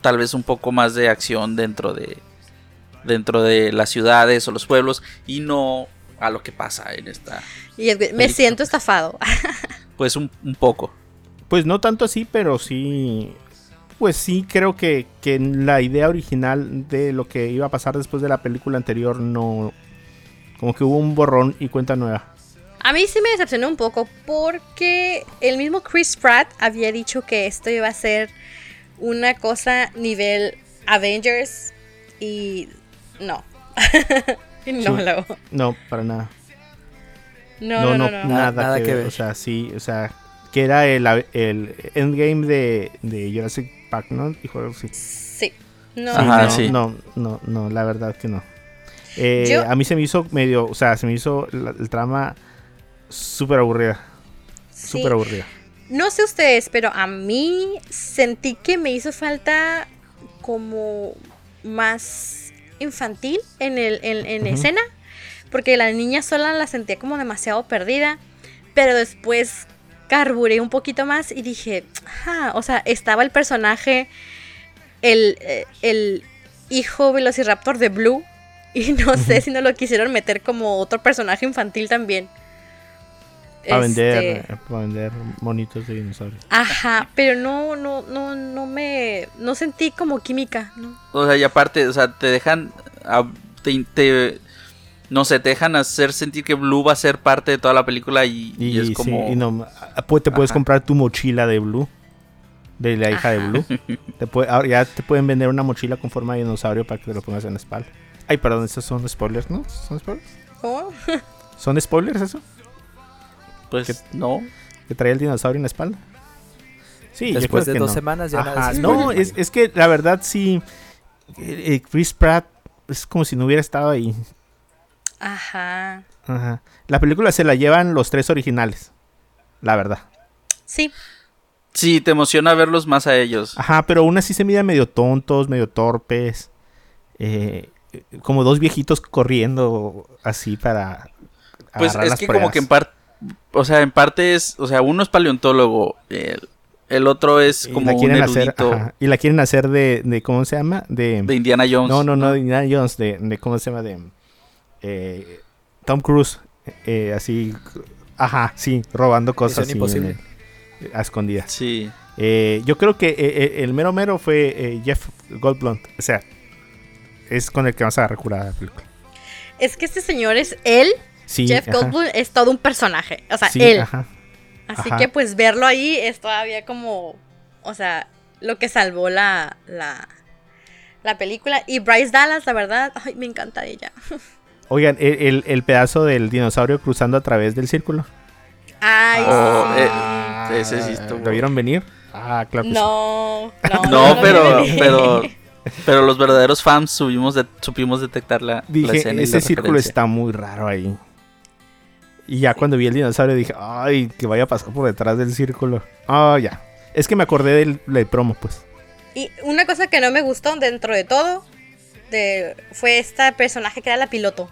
tal vez un poco más de acción dentro de dentro de las ciudades o los pueblos y no a lo que pasa en esta, Y es que me siento estafado. pues un, un poco. Pues no tanto así, pero sí. Pues sí, creo que, que la idea original de lo que iba a pasar después de la película anterior no. Como que hubo un borrón y cuenta nueva. A mí sí me decepcionó un poco porque el mismo Chris Pratt había dicho que esto iba a ser una cosa nivel Avengers y no. no, Sí. lo- No, para nada. no, no, no, no. Nada, Nada que, que ver. ver. O sea, sí, o sea, que era el, el endgame de, de Jurassic Park, ¿no? Dijo algo así. Sí. No, Ajá, no, sí. no, no, no, la verdad que no. Eh, Yo- A mí se me hizo medio, o sea, se me hizo la- el trama súper aburrida. sí. Súper aburrida. No sé ustedes, pero a mí sentí que me hizo falta como más infantil en, el, en, en escena. Porque la niña sola la sentía como demasiado perdida. Pero después carburé un poquito más y dije, ah, o sea, estaba el personaje, el, eh, el hijo velociraptor de Blue. Y no sé si no lo quisieron meter como otro personaje infantil también. Para Este, vender, para vender monitos de dinosaurios. Ajá, pero no, no, no, no me, no sentí como química, ¿no? O sea, y aparte, o sea, te dejan a- te, te- no sé, te dejan hacer sentir que Blue va a ser parte de toda la película y, y Y, es sí, como y no, ah, pues te puedes Ajá. comprar tu mochila de Blue. De la hija de. Blue. Te puede- ahora ya te pueden vender una mochila con forma de dinosaurio para que te lo pongas en la espalda. Ay, perdón, esos son spoilers, ¿no? ¿Son spoilers? ¿Son spoilers eso? pues que- no. Que trae el dinosaurio en la espalda. Sí, yo Después creo de que dos no. semanas ya Ajá, no, es, es que la verdad sí. eh, eh, Chris Pratt es como si no hubiera estado ahí. Ajá. Ajá. La película se la llevan los tres originales. La verdad. Sí, Sí, te emociona verlos más a ellos. Ajá, pero aún así se mira medio tontos, medio torpes. eh, como dos viejitos corriendo así para. Pues es las que como que en parte, o sea, en parte es, o sea, uno es paleontólogo, el, el otro es Y como un hacer, erudito ajá, y la quieren hacer de, de ¿cómo se llama? De, de Indiana Jones. no, no, no, de Indiana Jones, de, de ¿cómo se llama? De eh, Tom Cruise, eh, así, ajá, sí, robando cosas así Imposible. el- a escondidas. Sí. Eh, yo creo que eh, eh, el mero mero fue eh, Jeff Goldblum, o sea, es con el que vamos a recurar la película. es que este señor es él, Sí, Jeff ajá, Goldblum es todo un personaje, o sea, sí, él. ajá. Así ajá. que pues verlo ahí es todavía como, o sea, lo que salvó la, la, la película. Y Bryce Dallas, la verdad, ay, me encanta ella. Oigan, el, el- el pedazo del dinosaurio cruzando a través del círculo. Ay, Oh, sí. eh, ese sí estuvo. ¿Lo vieron venir? Ah, claro que sí. No, no, No, lo pero, pero, pero los verdaderos fans subimos de- supimos detectar la, la Dije, escena ese la círculo referencia. está muy raro ahí. Y ya cuando vi el dinosaurio dije, ay, que vaya a pasar por detrás del círculo. Ah, ya. Es que me acordé del, del promo, pues. Y una cosa que no me gustó dentro de todo de, fue este personaje que era la piloto.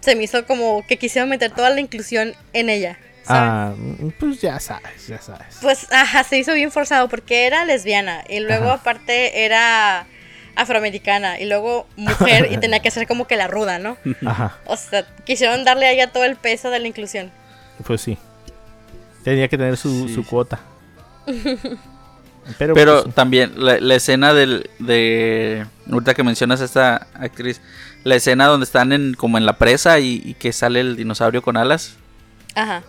Se me hizo como que quisieron meter toda la inclusión en ella. ¿saben? Ah, pues ya sabes, ya sabes. Pues, ajá, se hizo bien forzado porque era lesbiana y luego Ajá. aparte era afroamericana y luego mujer y tenía que ser como que la ruda, ¿no? Ajá, O sea, quisieron darle a ella todo el peso de la inclusión. pues sí. Tenía que tener su, Sí. su cuota. Pero, Pero pues, también la, la escena del, de... Ahorita que mencionas a esta actriz, la escena donde están en como en la presa y, y que sale el dinosaurio con alas. Ajá.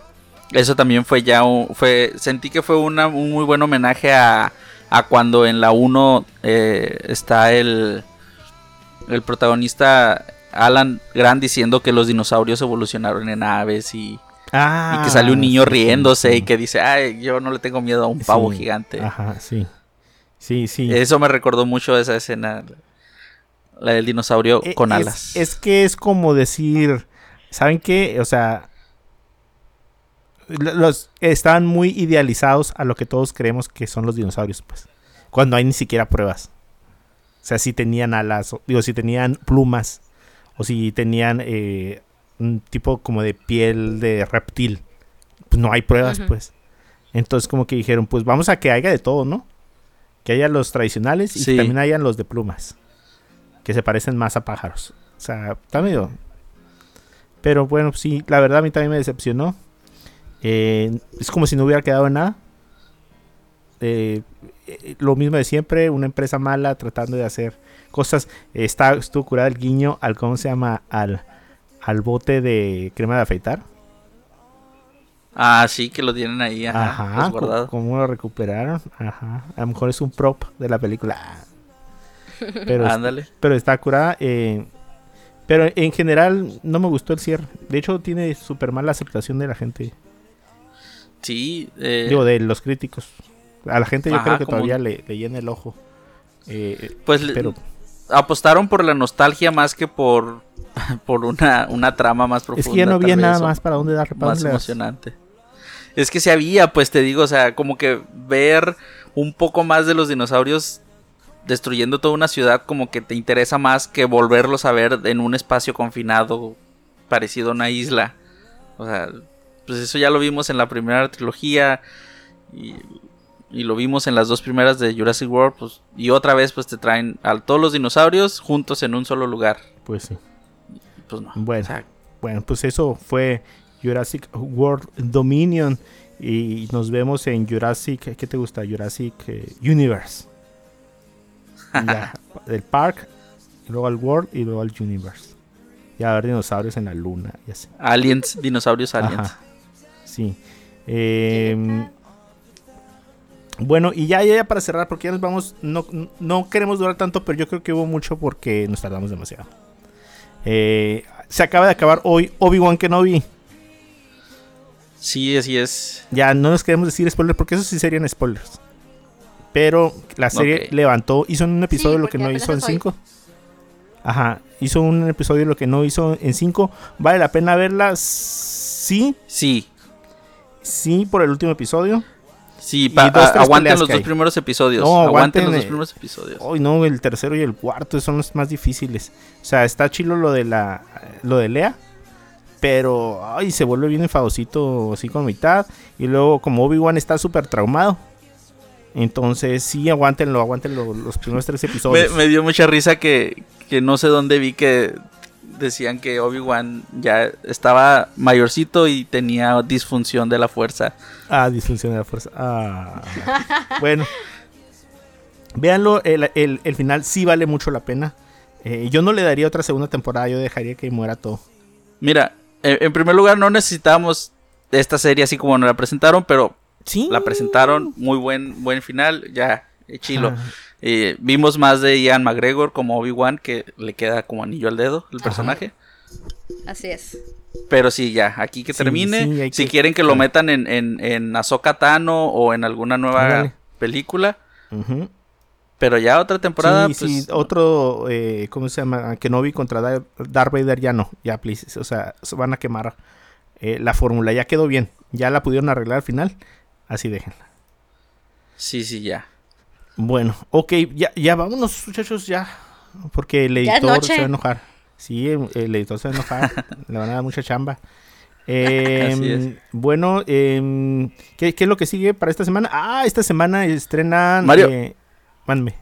Eso también fue ya un, fue sentí que fue una, un muy buen homenaje a, a cuando en la 1 eh, está el el protagonista Alan Grant diciendo que los dinosaurios evolucionaron en aves y, ah, y que sale un niño sí, sí, riéndose sí. y que dice, "Ay, yo no le tengo miedo a un pavo Sí, gigante." Ajá, sí. Sí, sí. Eso me recordó mucho esa escena la del dinosaurio E- con es- alas. Es que es como decir, ¿saben qué? O sea, lo- los están muy idealizados a lo que todos creemos que son los dinosaurios, pues. Cuando hay ni siquiera pruebas. O sea, si tenían alas, o- digo, si tenían plumas, o si tenían eh, un tipo como de piel de reptil. Pues no hay pruebas, pues. Entonces como que dijeron, pues vamos a que haya de todo, ¿no? Que haya los tradicionales y Sí. que también hayan los de plumas. Que se parecen más a pájaros. O sea, está medio... Pero bueno, sí, la verdad a mí también me decepcionó. Eh, es como si no hubiera quedado en nada. Eh, eh, lo mismo de siempre, una empresa mala tratando de hacer cosas. Está, estuvo curada el guiño al, ¿cómo se llama? Al, al bote de crema de afeitar. Ah, sí, que lo tienen ahí, ajá, Ajá, resguardado. ¿cómo lo recuperaron? Ajá, a lo mejor es un prop de la película. Pero, es- Ándale. pero está curada. eh, pero en general no me gustó el cierre. De hecho, tiene súper mala aceptación de la gente. Sí, eh, Digo, de los críticos. A la gente yo Ajá, creo que todavía le, le llena el ojo. Eh, pues pero apostaron por la nostalgia más que por, por una, una trama más profunda. es que ya no había nada más para dónde dar Más emocionante. Es que si había, pues te digo, o sea, como que ver un poco más de los dinosaurios destruyendo toda una ciudad como que te interesa más que volverlos a ver en un espacio confinado parecido a una isla. O sea, pues eso ya lo vimos en la primera trilogía y, y lo vimos en las dos primeras de Jurassic World, pues y otra vez pues te traen a todos los dinosaurios juntos en un solo lugar. Pues sí. Pues no. Bueno. O sea, Bueno, pues eso fue Jurassic World Dominion. Y nos vemos en Jurassic. ¿Qué te gusta? Jurassic eh, Universe. Ya, el park, y luego al World y luego al Universe. Y a ver dinosaurios en la luna y así. aliens, dinosaurios aliens. Ajá. Sí. Em, bueno, y ya, ya, ya para cerrar, porque ya nos vamos. No, no queremos durar tanto, pero yo creo que hubo mucho porque nos tardamos demasiado. Eh, se acaba de acabar hoy Obi-Wan Kenobi. Sí, así es. Ya no nos queremos decir spoilers porque eso sí serían spoilers. Pero la serie levantó, hizo en un episodio lo que no hizo en es hoy. 5. Ajá, hizo un episodio lo que no hizo en 5. ¿Vale la pena verla? Sí, Sí, sí, por el último episodio. sí, pa- dos, a- aguanten los dos primeros episodios. No, aguanten aguanten, los dos eh, primeros episodios. Hoy no, el tercero y el cuarto son los más difíciles. O sea, está chilo lo de la lo de Lea, pero ay, se vuelve bien enfadosito así con mitad y luego como Obi-Wan está súper traumado. Entonces, sí, aguántenlo, aguántenlo los primeros tres Me, episodios. me dio mucha risa que, que no sé dónde vi que decían que Obi-Wan ya estaba mayorcito y tenía disfunción de la fuerza. Ah, disfunción de la fuerza. Ah. bueno. Véanlo, el, el- el final sí vale mucho la pena. Eh, yo no le daría otra segunda temporada, yo dejaría que muera todo. Mira, en, en primer lugar no necesitábamos esta serie así como nos la presentaron, pero Sí. la presentaron, muy buen, buen final, ya, eh, chilo. Ah. Eh, vimos más de Ian McGregor como Obi-Wan, que le queda como anillo al dedo el Ajá. personaje. Así es. Pero sí, ya, aquí que Sí, termine. sí, si que- quieren que lo metan en, en, en Ahsoka Tano o en alguna nueva película. Pero ya otra temporada, sí, pues. sí, otro, eh, ¿cómo se llama? Kenobi contra Dar- Darth Vader ya no, ya, please. O sea, se van a quemar eh, la fórmula ya quedó bien. Ya la pudieron arreglar al final. Así déjenla. Sí, sí, ya. Bueno, ok, ya, ya vámonos, muchachos, ya. Porque el Ya editor se va a enojar. Sí, el, el editor se va a enojar. Le van a dar mucha chamba. Em, Así es. Bueno, em, ¿qué, qué es lo que sigue para esta semana? Ah, esta semana estrenan. Mario. Eh, mándame.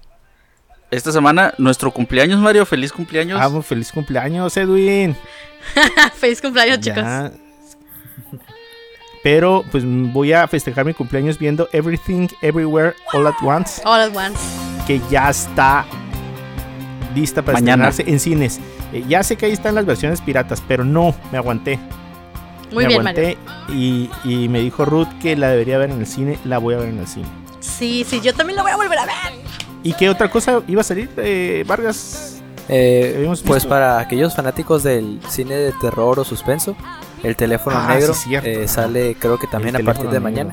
Esta semana, nuestro cumpleaños, Mario. Feliz cumpleaños. Ah, feliz cumpleaños, Edwin. Feliz cumpleaños, chicos. Pero pues voy a festejar mi cumpleaños viendo Everything Everywhere All at Once, All at once. que ya está lista para Mañana. estrenarse en cines. Eh, ya sé que ahí están las versiones piratas, pero no, me aguanté. Muy me bien, Mario. aguanté y, y me dijo Ruth que la debería ver en el cine, la voy a ver en el cine. Sí, sí, yo también lo voy a volver a ver. ¿Y qué otra cosa iba a salir, eh, Vargas? Eh, pues para aquellos fanáticos del cine de terror o suspenso, el teléfono Ah, negro sí, cierto. eh, sale creo que también a partir de negro. mañana.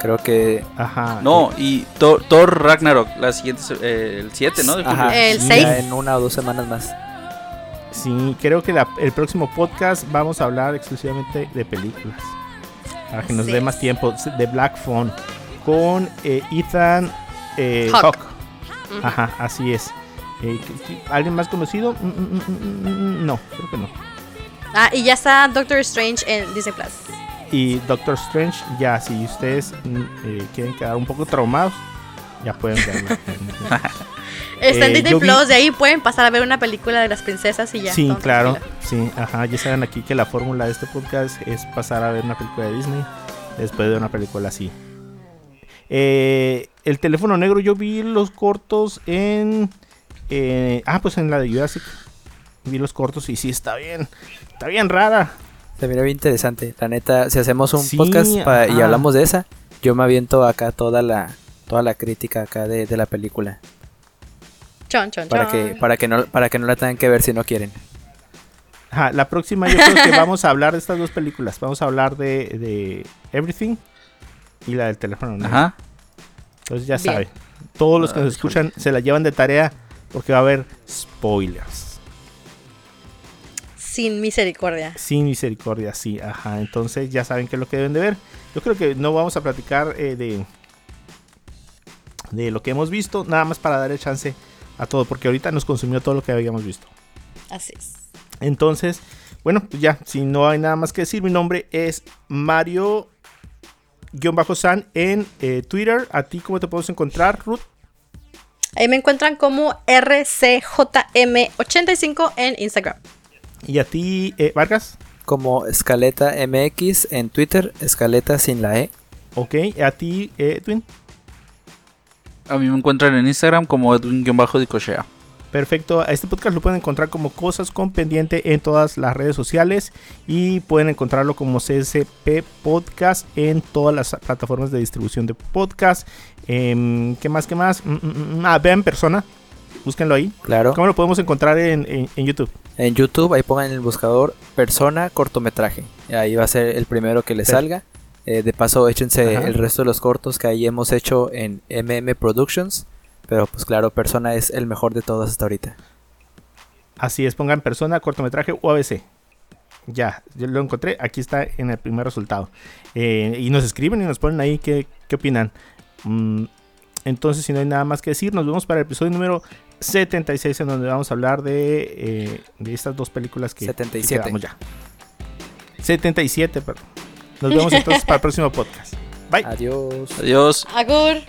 Creo que Ajá. No, y Thor, Thor Ragnarok, la siguiente, eh, el 7, ¿no? Ajá, El Sí, seis. ya en una o dos semanas más. Sí, creo que la- el próximo podcast vamos a hablar exclusivamente de películas. Para que nos dé más tiempo. De Black Phone. Con eh, Ethan eh, Hawke. Hawke. Ajá, así es. Eh, ¿qué- qué- ¿Alguien más conocido? Mm, mm, mm, No, creo que no. Ah, y ya está Doctor Strange en Disney Plus. Y Doctor Strange, ya, si ustedes mm, eh, quieren quedar un poco traumados, ya pueden verla. Está en Eh, Disney vi- Plus, de ahí pueden pasar a ver una película de las princesas y ya. Sí, claro. Sí, ajá. Ya saben aquí que la fórmula de este podcast es pasar a ver una película de Disney después de una película así. Eh, el teléfono negro, yo vi los cortos en. eh, ah, pues en la de Jurassic. Vi los cortos y sí está bien. Está bien rara. Se mira bien interesante. La neta, si hacemos un Sí, podcast pa- y hablamos de esa, yo me aviento acá toda la toda la crítica acá de, de la película Chon, chon, para chon. que para que no para que no la tengan que ver si no quieren. Ajá, la próxima yo creo que vamos a hablar de estas dos películas. Vamos a hablar de, de Everything y la del teléfono negro. Ajá. Entonces ya saben. Todos los que Ah, nos escuchan se la llevan de tarea porque va a haber spoilers. Sin misericordia. Sin misericordia, sí, ajá. Entonces ya saben qué es lo que deben de ver. Yo creo que no vamos a platicar eh, de, de lo que hemos visto, nada más para darle chance a todo, porque ahorita nos consumió todo lo que habíamos visto. Así es. Entonces, bueno, pues ya, si no hay nada más que decir, mi nombre es Mario-San en eh, Twitter. ¿A ti cómo te podemos encontrar, Ruth? Ahí me encuentran como RCJM85 en Instagram. Y a ti, eh, Vargas. Como Escaleta MX en Twitter, Escaleta sin la E. Ok, a ti, Edwin. A mí me encuentran en Instagram como Edwin-Dicochea. Perfecto, a este podcast lo pueden encontrar como Cosas con Pendiente en todas las redes sociales y pueden encontrarlo como CSP Podcast en todas las plataformas de distribución de podcast. Em, ¿Qué más? ¿Qué más? Mm, mm, mm, ah, vean persona, búsquenlo ahí. Claro. ¿Cómo lo podemos encontrar en, en- en YouTube? En YouTube, ahí pongan en el buscador persona cortometraje. Ahí va a ser el primero que les salga. Eh, de paso, échense Ajá. el resto de los cortos que ahí hemos hecho en MM Productions. Pero pues claro, persona es el mejor de todos hasta ahorita. Así es, pongan persona, cortometraje o ABC. Ya, yo lo encontré. Aquí está en el primer resultado. Eh, y nos escriben y nos ponen ahí qué, qué opinan. Mm, entonces, si no hay nada más que decir, nos vemos para el episodio número 76, en donde vamos a hablar de, eh, de estas dos películas que, que 77. quedamos ya. 77, perdón. Nos vemos entonces para el próximo podcast. Bye. Adiós. Adiós. Agur.